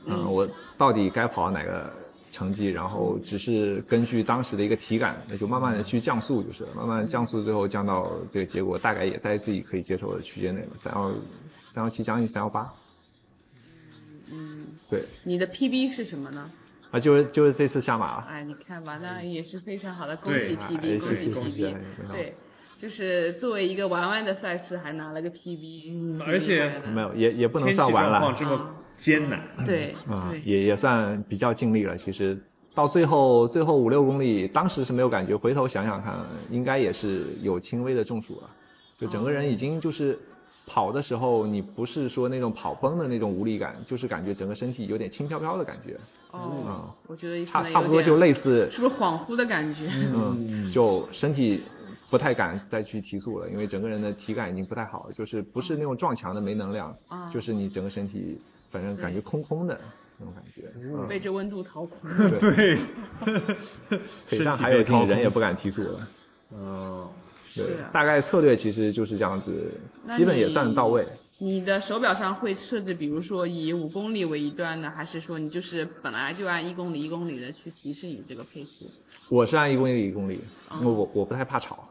嗯，我到底该跑哪个成绩，然后只是根据当时的一个体感，那就慢慢的去降速，就是慢慢降速，最后降到这个结果大概也在自己可以接受的区间内了，三幺三幺七将近三幺八，嗯，对，你的 PB 是什么呢？啊，就是就是这次下马了，哎，你看吧，那也是非常好的，恭喜 PB，哎恭喜谢谢谢谢 PB，非常好对，就是作为一个玩玩的赛事，还拿了个 PB，嗯而且没有也也不能算玩了。这么艰难，对啊，对，也也算比较尽力了。其实。到最后最后五六公里，当时是没有感觉，回头想想看，应该也是有轻微的中暑了，就整个人已经就是跑的时候，你不是说那种跑崩的那种无力感，就是感觉整个身体有点轻飘飘的感觉，哦，我觉得差差不多就类似，是不是恍惚的感觉？嗯，就身体。不太敢再去提速了，因为整个人的体感已经不太好了，就是不是那种撞墙的没能量，就是你整个身体反正感觉空空的那种感觉。嗯被这温度掏空。<laughs> 对，腿上还有劲，人也不敢提速了。嗯，对是啊，大概策略其实就是这样子，基本也你算到位。你的手表上会设置，比如说以五公里为一段呢，还是说你就是本来就按一公里一公里的去提示你这个配速？我是按一公里一公里，我我我不太怕吵。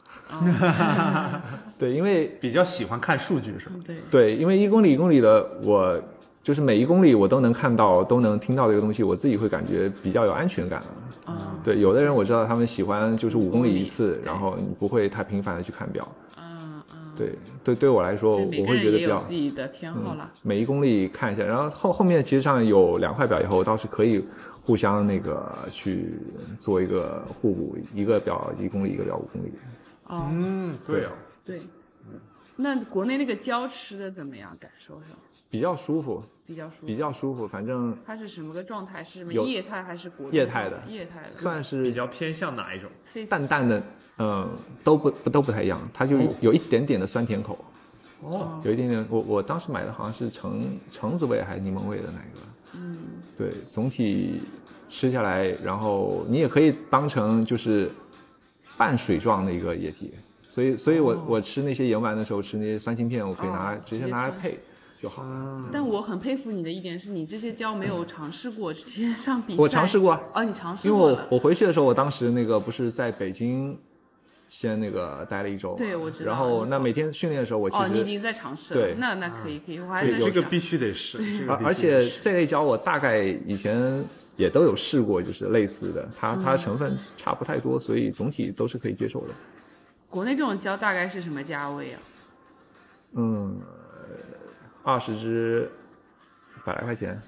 <laughs> 对，因为比较喜欢看数据是吗？对，对，因为一公里一公里的，我就是每一公里我都能看到、都能听到这个东西，我自己会感觉比较有安全感了。啊对，有的人我知道他们喜欢就是五公里一次，然后你不会太频繁的去看表。嗯嗯，对，对，对我来说，我会觉得比较自己的偏好啦。每一公里看一下，然后后后面其实上有两块表以后，倒是可以互相那个去做一个互补，一个表一公里，一个表五公里。哦，嗯，对哦，对。那国内那个胶吃的怎么样？感受上比较舒服，比较舒服。比。较舒服，反正它是什么个状态？是什么？液态还是果冻液态的。液态的。算是比较偏向哪一种？淡淡的，嗯，都不不都不太一样，它就哦。有一点点的酸甜口，哦，有一点点。我我当时买的好像是橙橙子味还是柠檬味的那个，嗯，对，总体吃下来，然后你也可以当成就是半水状的一个液体，所以所以我、我吃那些盐丸的时候吃那些酸杏片，我可以拿直接拿来配就好。但我很佩服你的一点是你这些胶没有尝试过，直接上比赛。我尝试过啊哦，你尝试过因为我。我回去的时候，我当时那个不是在北京先那个待了一周。对我知道然后那每天训练的时候，我其哦，你已经在尝试了对，那那可以可以，我还在想这个必须得试，而而且这类胶我大概以前也都有试过，就是类似的，它它嗯成分差不太多，所以总体都是可以接受的。国内这种胶大概是什么价位啊？嗯，二十只百来块钱，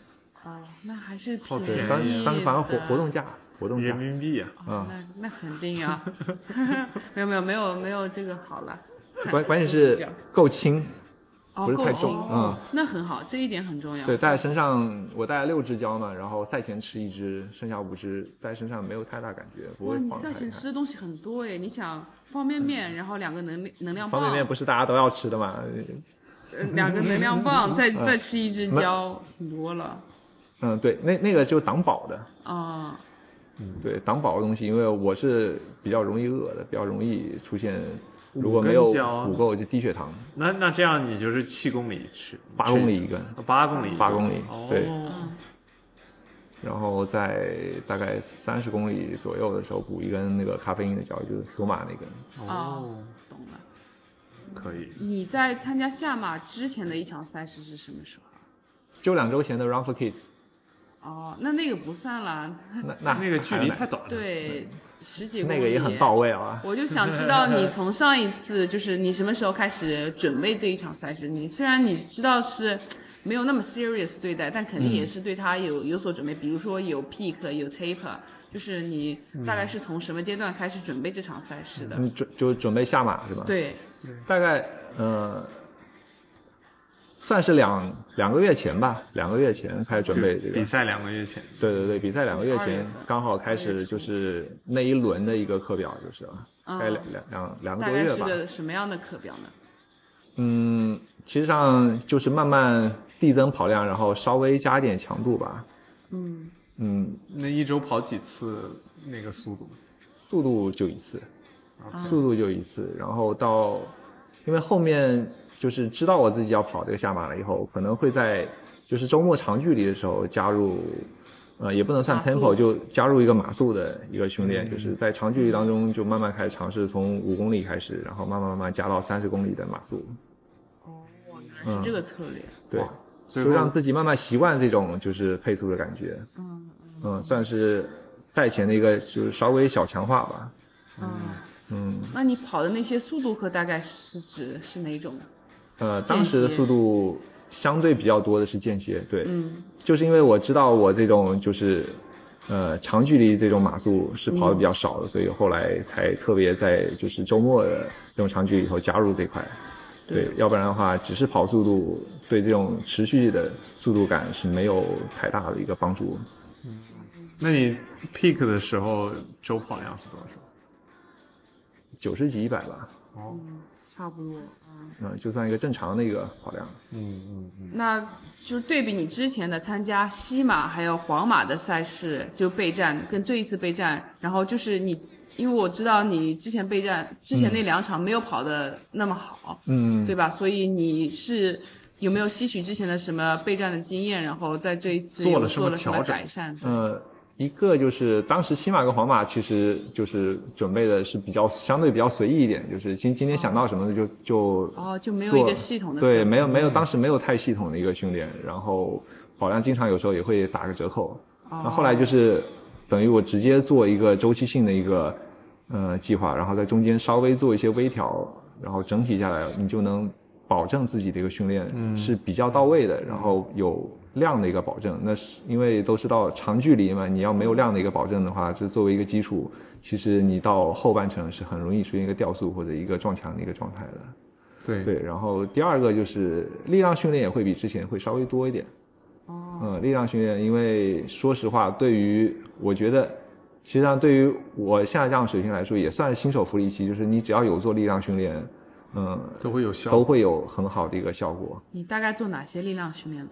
哦，那还是挺，便宜当当反正活活动价，活动价人。民币啊，哦那那肯定啊，<laughs> 没有没有没有没有这个好了。关关键是够轻，哦，不是太够轻重嗯，那很好，这一点很重要。对，带在身上，我带了六只胶嘛，然后赛前吃一只，剩下五支带身上没有太大感觉，不哇，你赛前吃的东西很多哎，你想方便面，然后两个能能量棒，方便面不是大家都要吃的嘛？呃两个能量棒，再嗯再吃一只胶，挺多了。嗯，对，那那个就挡饱的，啊，对，挡饱的东西，因为我是比较容易饿的，比较容易出现，如果没有补够就低血糖，那那这样你就是七公里吃，八公里一根，哦八公里，八公里哦对然后在大概三十公里左右的时候补一根那个咖啡因的胶，就是索马那根。哦。可以，你在参加下马之前的一场赛事是什么时候？就两周前的 Run for Kids，哦，那那个不算了，那 <laughs> 那那个距离太短了，对，十几公里那个也很到位啊。我就想知道你从上一次就是你什么时候开始准备这一场赛事？你虽然你知道是没有那么 serious 对待，但肯定也是对他有有所准备。比如说有 peak 有 taper，就是你大概是从什么阶段开始准备这场赛事的？嗯，准就准备下马是吧？，对，大概呃，算是两两个月前吧，两个月前开始准备这个比。赛两个月前，对对对，比赛两个月前刚好开始就是那一轮的一个课表，就是啊，大概两两两两个多月吧。是个什么样的课表呢？嗯，其实上就是慢慢递增跑量，然后稍微加一点强度吧。嗯嗯，那一周跑几次那个速度？速度就一次，速度就一次，然后到，因为后面就是知道我自己要跑这个下马了以后，可能会在就是周末长距离的时候加入，呃，也不能算 tempo，就加入一个马速的一个训练，就是在长距离当中就慢慢开始尝试从五公里开始，然后慢慢慢慢加到三十公里的马速，哦，原来是这个策略。对。就让自己慢慢习惯这种就是配速的感觉。嗯嗯，算是赛前的一个就是稍微小强化吧。那你跑的那些速度课大概是指是哪种？呃，当时的速度相对比较多的是间歇，对，嗯，就是因为我知道我这种就是呃长距离这种马速是跑的比较少的，所以后来才特别在就是周末的这种长距离里头加入这块。对，要不然的话，只是跑速度对这种持续的速度感是没有太大的一个帮助。嗯那你 peak 的时候周跑量是多少？九十几、一百吧，哦差不多。嗯，就算一个正常的一个跑量。嗯嗯嗯那就是对比你之前的参加西马还有皇马的赛事，就备战跟这一次备战，然后就是你，因为我知道你之前备战之前那两场没有跑的那么好，嗯，对吧？所以你是有没有吸取之前的什么备战的经验，然后在这一次做了什么做了什么调整改善？呃，一个就是当时西马跟皇马其实就是准备的是比较相对比较随意一点，就是今今天想到什么就就哦，就没有一个系统的对，没有没有当时没有太系统的一个训练，然后保量经常有时候也会打个折扣。哦那后来就是等于我直接做一个周期性的一个呃计划，然后在中间稍微做一些微调，然后整体下来你就能保证自己的一个训练是比较到位的，然后有量的一个保证。那是因为都知道长距离嘛，你要没有量的一个保证的话，这作为一个基础，其实你到后半程是很容易出现一个掉速或者一个撞墙的一个状态的。对对，然后第二个就是力量训练也会比之前会稍微多一点。哦，嗯，力量训练，因为说实话，对于我觉得，实际上对于我现在这样水平来说，也算是新手福利期，就是你只要有做力量训练，嗯，都会有效都会有很好的一个效果。你大概做哪些力量训练呢？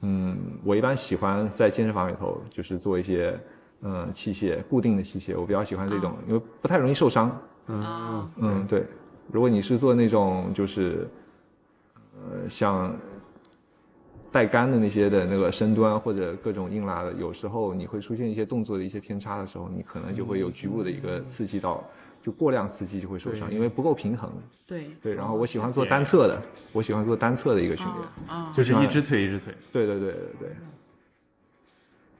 嗯，我一般喜欢在健身房里头，就是做一些嗯器械固定的器械，我比较喜欢这种，因为不太容易受伤。啊，嗯，对。如果你是做那种就是，呃，像带杆的那些的那个深端或者各种硬拉的，有时候你会出现一些动作的一些偏差的时候，你可能就会有局部的一个刺激到，就过量刺激就会受伤，因为不够平衡。对，对，然后我喜欢做单侧的，我喜欢做单侧的一个训练。啊，就是一只腿一只腿，对对对对对，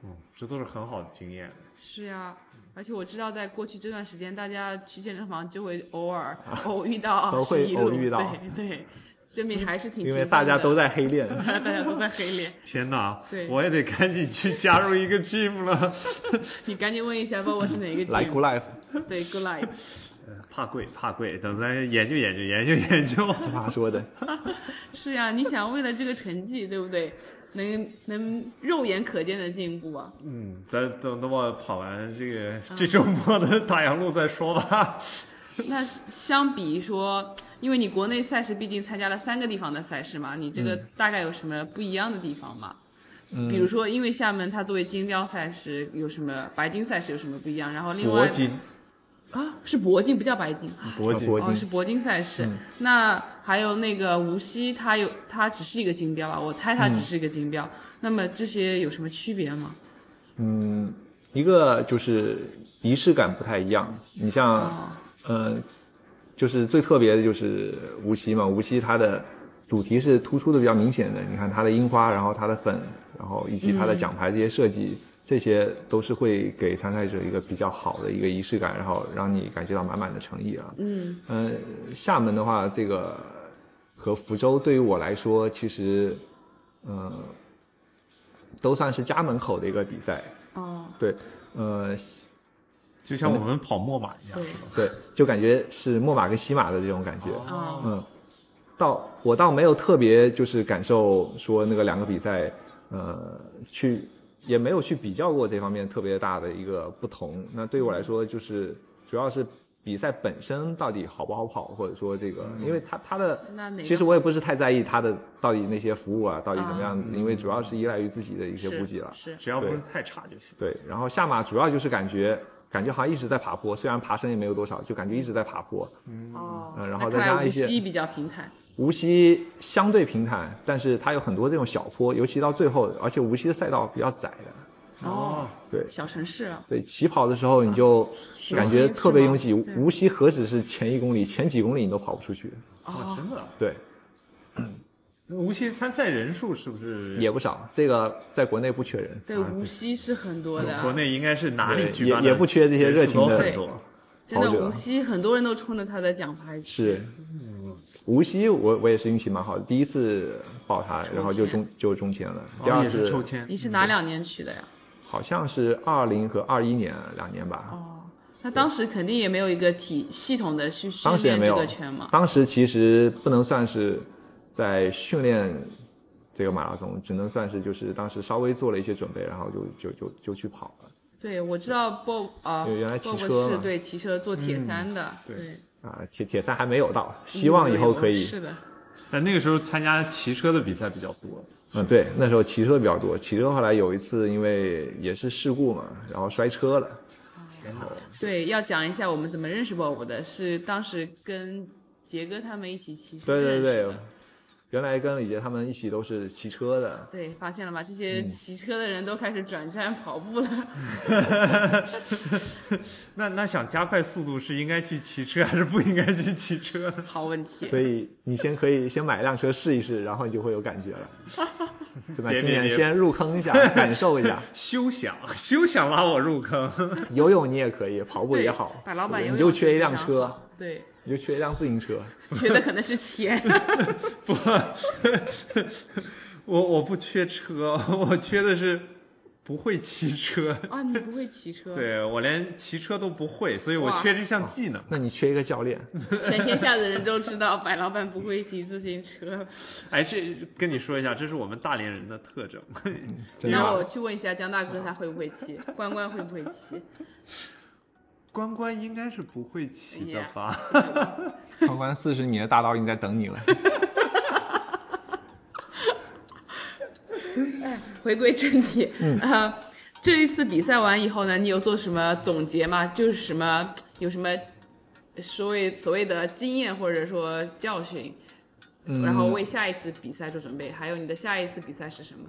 嗯，这都是很好的经验。是呀。而且我知道，在过去这段时间，大家去健身房就会偶尔 <laughs> 偶遇到都会偶遇到对对，证明还是挺因为大家都在黑练。大家都在黑练。<laughs> <laughs> 天哪对，我也得赶紧去加入一个 gym 了。<laughs> 你赶紧问一下，包括是哪个 gym？来 Good Life，对，Good Life。怕贵，怕贵，等咱研究研究研究研究。这话说的。是呀，你想为了这个成绩，对不对？能能肉眼可见的进步啊！嗯，咱等等我跑完这个这周末的大洋路再说吧。<laughs> 那相比说，因为你国内赛事毕竟参加了三个地方的赛事嘛，你这个大概有什么不一样的地方吗？比如说，因为厦门它作为金标赛事，有什么白金赛事有什么不一样？然后另外铂金，啊，是铂金，不叫白金。铂金，哦，是铂金赛事。那还有那个无锡，它有它只是一个金标吧？我猜它只是一个金标。那么这些有什么区别吗？嗯，一个就是仪式感不太一样。你像，哦，呃，就是最特别的就是无锡嘛，无锡它的主题是突出的比较明显的。你看它的樱花，然后它的粉，然后以及它的奖牌这些设计，这些都是会给参赛者一个比较好的一个仪式感，然后让你感觉到满满的诚意啊。嗯，呃，厦门的话，这个和福州对于我来说，其实，呃，都算是家门口的一个比赛。哦，对，呃，就像我们跑墨马一样对。就感觉是墨马跟西马的这种感觉。哦，嗯，倒我倒没有特别就是感受说那个两个比赛，呃，去也没有去比较过这方面特别大的一个不同。那对于我来说，就是主要是比赛本身到底好不好跑，或者说这个，因为它它的其实我也不是太在意它的到底那些服务啊，到底怎么样，因为主要是依赖于自己的一些是补给了。是只要不是太差就行。对，然后下马主要就是感觉感觉好像一直在爬坡，虽然爬升也没有多少，就感觉一直在爬坡。哦，嗯然后再加上一些无锡比较平坦。无锡相对平坦，但是它有很多这种小坡，尤其到最后，而且无锡的赛道比较窄的，哦，对小城市啊，对，起跑的时候你就感觉特别拥挤。无锡何止是前一公里，前几公里你都跑不出去。哇，哦，真的？对，那无锡参赛人数是不是也不少，这个在国内不缺人，对，无锡是很多的啊，国内应该是哪里举办也也不缺这些热情的。真的无锡很多人都冲着他的奖牌去。是。无锡我我也是运气蛮好的，第一次报他，然后就中就中签了。第二哦是次抽签，你是哪两年去的呀？好像是二零和二一年两年吧。哦，那当时肯定也没有一个体系统的去训练这个圈嘛。当时其实不能算是在训练这个马拉松，只能算是就是当时稍微做了一些准备，然后就就就就去跑了对，我知道 Bob 啊对原来骑，Bob 车是对骑车做铁三的，对对，啊。铁铁三还没有到，希望以后可以。是的，但那个时候参加骑车的比赛比较多。嗯，对，那时候骑车比较多，骑车后来有一次因为也是事故嘛，然后摔车了。天哪！对，要讲一下我们怎么认识 Bob 的，是当时跟杰哥他们一起骑车对对对原来跟李杰他们一起都是骑车的。对，发现了吧？这些嗯骑车的人都开始转战跑步了。<laughs> 那那想加快速度是应该去骑车还是不应该去骑车呢？好问题。所以你先可以先买辆车试一试，然后你就会有感觉了。<laughs> 对吧？别别别今年先入坑一下，感受一下。<laughs> 休想休想拉我入坑！游泳你也可以，跑步也好，白老板对游泳你就缺一辆车，对，你就缺一辆自行车。缺的可能是钱。<laughs> 不我我不缺车，我缺的是不会骑车。啊，你不会骑车？，对我连骑车都不会，所以我缺这项技能。那你缺一个教练，全天下的人都知道白老板不会骑自行车。哎，这跟你说一下，这是我们大连人的特征。<laughs> 那我去问一下江大哥，他会不会骑？关关会不会骑？关关应该是不会骑的吧？关关四十米的大道已经在等你了。<laughs> 回归正题，嗯呃，这一次比赛完以后呢，你有做什么总结吗？就是什么有什么所谓所谓的经验或者说教训，然后为下一次比赛做准备。还有你的下一次比赛是什么？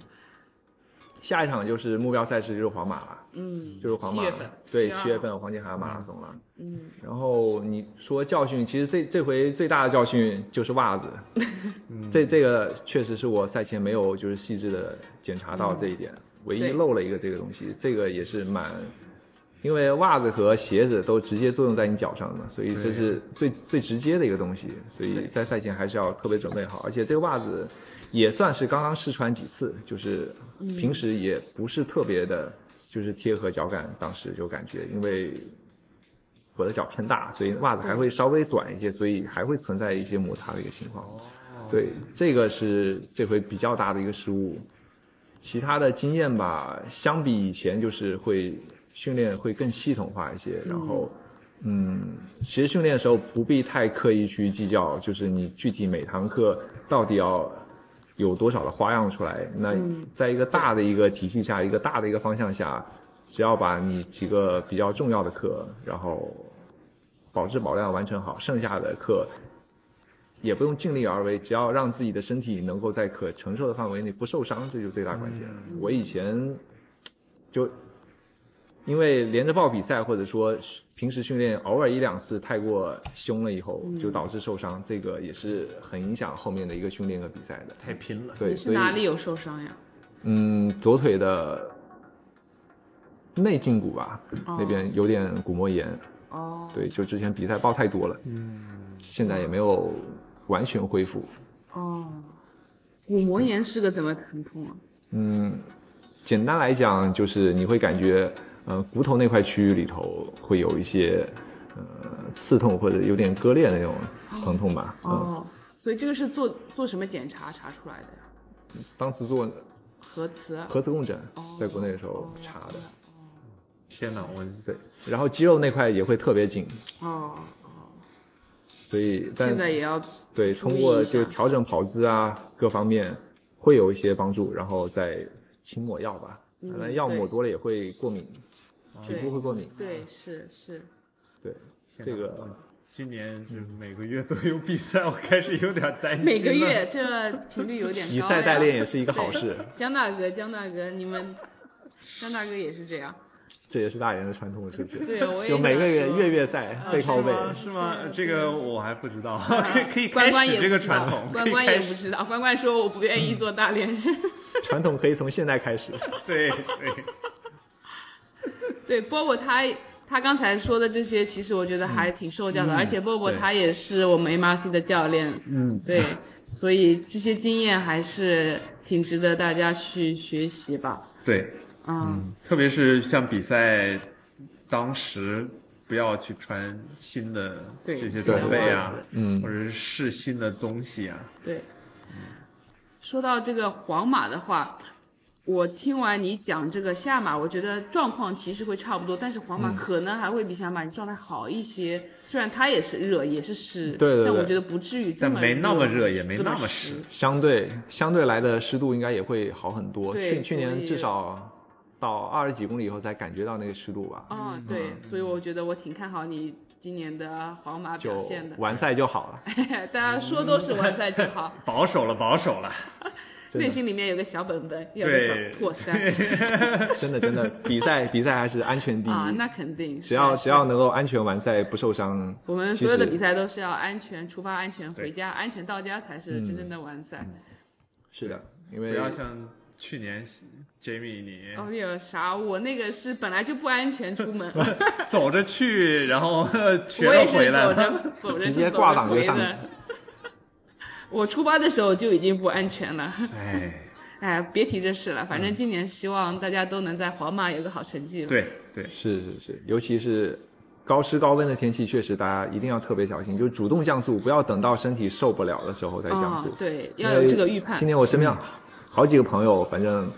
下一场就是目标赛事就是皇马了，嗯，就是皇马七月份，7月2对七月份黄金海岸马拉松了。嗯，然后你说教训，其实这这回最大的教训就是袜子，<laughs> 这这个确实是我赛前没有就是细致的检查到这一点，唯一漏了一个这个东西，这个也是蛮。因为袜子和鞋子都直接作用在你脚上的嘛，所以这是最最直接的一个东西，所以在赛前还是要特别准备好。而且这个袜子也算是刚刚试穿几次，就是平时也不是特别的，就是贴合脚感，当时就感觉因为我的脚偏大，所以袜子还会稍微短一些，所以还会存在一些摩擦的一个情况。对，这个是这回比较大的一个失误。其他的经验吧，相比以前就是会训练会更系统化一些，然后。嗯，其实训练的时候不必太刻意去计较，就是你具体每堂课到底要有多少的花样出来。那在一个大的一个体系下，一个大的一个方向下，只要把你几个比较重要的课，然后保质保量完成好，剩下的课也不用尽力而为，只要让自己的身体能够在可承受的范围内不受伤，这就最大关键。我以前就因为连着报比赛，或者说平时训练偶尔一两次太过凶了以后，就导致受伤，这个也是很影响后面的一个训练和比赛的。太拼了。对，是哪里有受伤呀？嗯，左腿的内胫骨吧，那边有点骨膜炎。哦，对，就之前比赛报太多了，嗯，现在也没有完全恢复。哦，骨膜炎是个怎么疼痛啊？嗯简单来讲，就是你会感觉，呃，骨头那块区域里头会有一些，呃，刺痛或者有点割裂的那种疼痛吧。嗯，哦，所以这个是做做什么检查查出来的呀？当时做核磁啊？核磁共振，在国内的时候查的。天哪，我对，然后肌肉那块也会特别紧，哦，所以但现在也要对通过就调整跑姿啊各方面会有一些帮助，然后再轻抹药吧。那药抹多了也会过敏，皮肤会过敏。对，是是，对，这个今年是每个月都有比赛，我开始有点担心。每个月这频率有点高呀。以赛代练也是一个好事，江大哥，江大哥，你们江大哥也是这样。这也是大连的传统，是不是？对，我也就每个月月月赛背靠背。是吗？这个我还不知道，<laughs> 可以可以关关开始这个也不知道传统，关关也不知道。关关说我不愿意做大连人。<laughs> 传统可以从现在开始。对对，对，波波他他刚才说的这些，其实我觉得还挺受教的，而且波波他也是我们 MRC 的教练，嗯，对，所以这些经验还是挺值得大家去学习吧。对，嗯，特别是像比赛当时，不要去穿新的对这些装备啊，嗯或者是试新的东西啊。对。说到这个皇马的话，我听完你讲这个下马，我觉得状况其实会差不多，但是皇嗯马可能还会比下马状态好一些。虽然它也是热，也是湿，对对对但我觉得不至于这么但没那么热也没那么湿湿。相对相对来的湿度应该也会好很多。对去去年至少到二十几公里以后才感觉到那个湿度吧，嗯，对，所以我觉得我挺看好你今年的皇马表现的。完赛就好了。<laughs> 大家说都是完赛就好，<laughs> 保守了，保守了。<laughs> 内心里面有个小本本，要多对少破三 <laughs> 真的真的，比赛比赛还是安全第一。啊？那肯定，只要只要能够安全完赛不受伤，我们所有的比赛都是要安全出发、安全回家、安全到家才是真正的完赛。是的，因为不为要像去年 Jamie 你哦，有啥？我那个是本来就不安全出门，<laughs> 走着去，然后 <laughs> 全我也是回来走了。着走着直接挂档就上。我出发的时候就已经不安全了，哎，<laughs> 哎，别提这事了。反正今年希望大家都能在皇马有个好成绩了。对对，是是是，尤其是高湿高温的天气，确实大家一定要特别小心，就主动降速，不要等到身体受不了的时候再降速。，啊对，要有这个预判今。年我身边好几个朋友，反正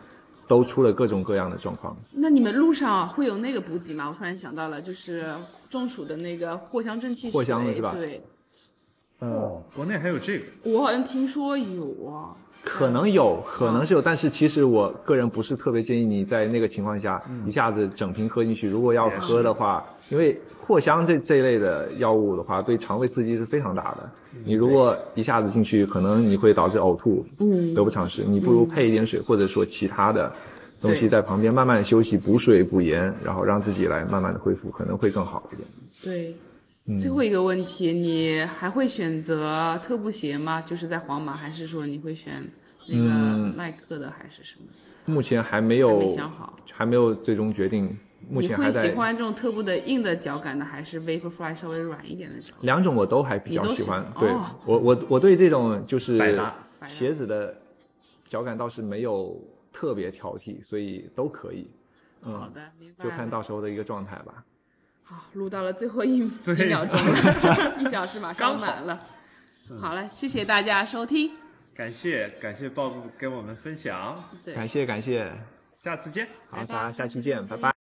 都出了各种各样的状况。那你们路上会有那个补给吗？我突然想到了，就是中暑的那个藿香正气水，藿香的是吧对，嗯，哦，国内还有这个，我好像听说有啊。可能有，可能是有，但是其实我个人不是特别建议你在那个情况下一下子整瓶喝进去。如果要喝的话，因为藿香这这一类的药物的话，对肠胃刺激是非常大的。你如果一下子进去，可能你会导致呕吐，嗯，得不偿失。你不如配一点水，或者说其他的东西在旁边慢慢休息，补水补盐，然后让自己来慢慢的恢复，可能会更好一点。对。嗯最后一个问题，你还会选择特步鞋吗？就是在皇马，还是说你会选那个耐克的，还是什么？目前还没还有没想好。还没有最终决定，目前还在喜欢这种特步的硬的脚感的，还是 Vaporfly 稍微软一点的脚感？两种我都还比较喜欢喜。欢对、哦我我我对这种就是百搭鞋子的脚感倒是没有特别挑剔，所以都可以，好的，明白。就看到时候的一个状态吧。好，录到了最后一 <laughs> 最几秒钟了，<laughs> 一小时马上刚满了。好了，谢谢大家收听。感谢感谢鲍布跟我们分享，对，感谢感谢，下次见。好，大家下期见，拜拜。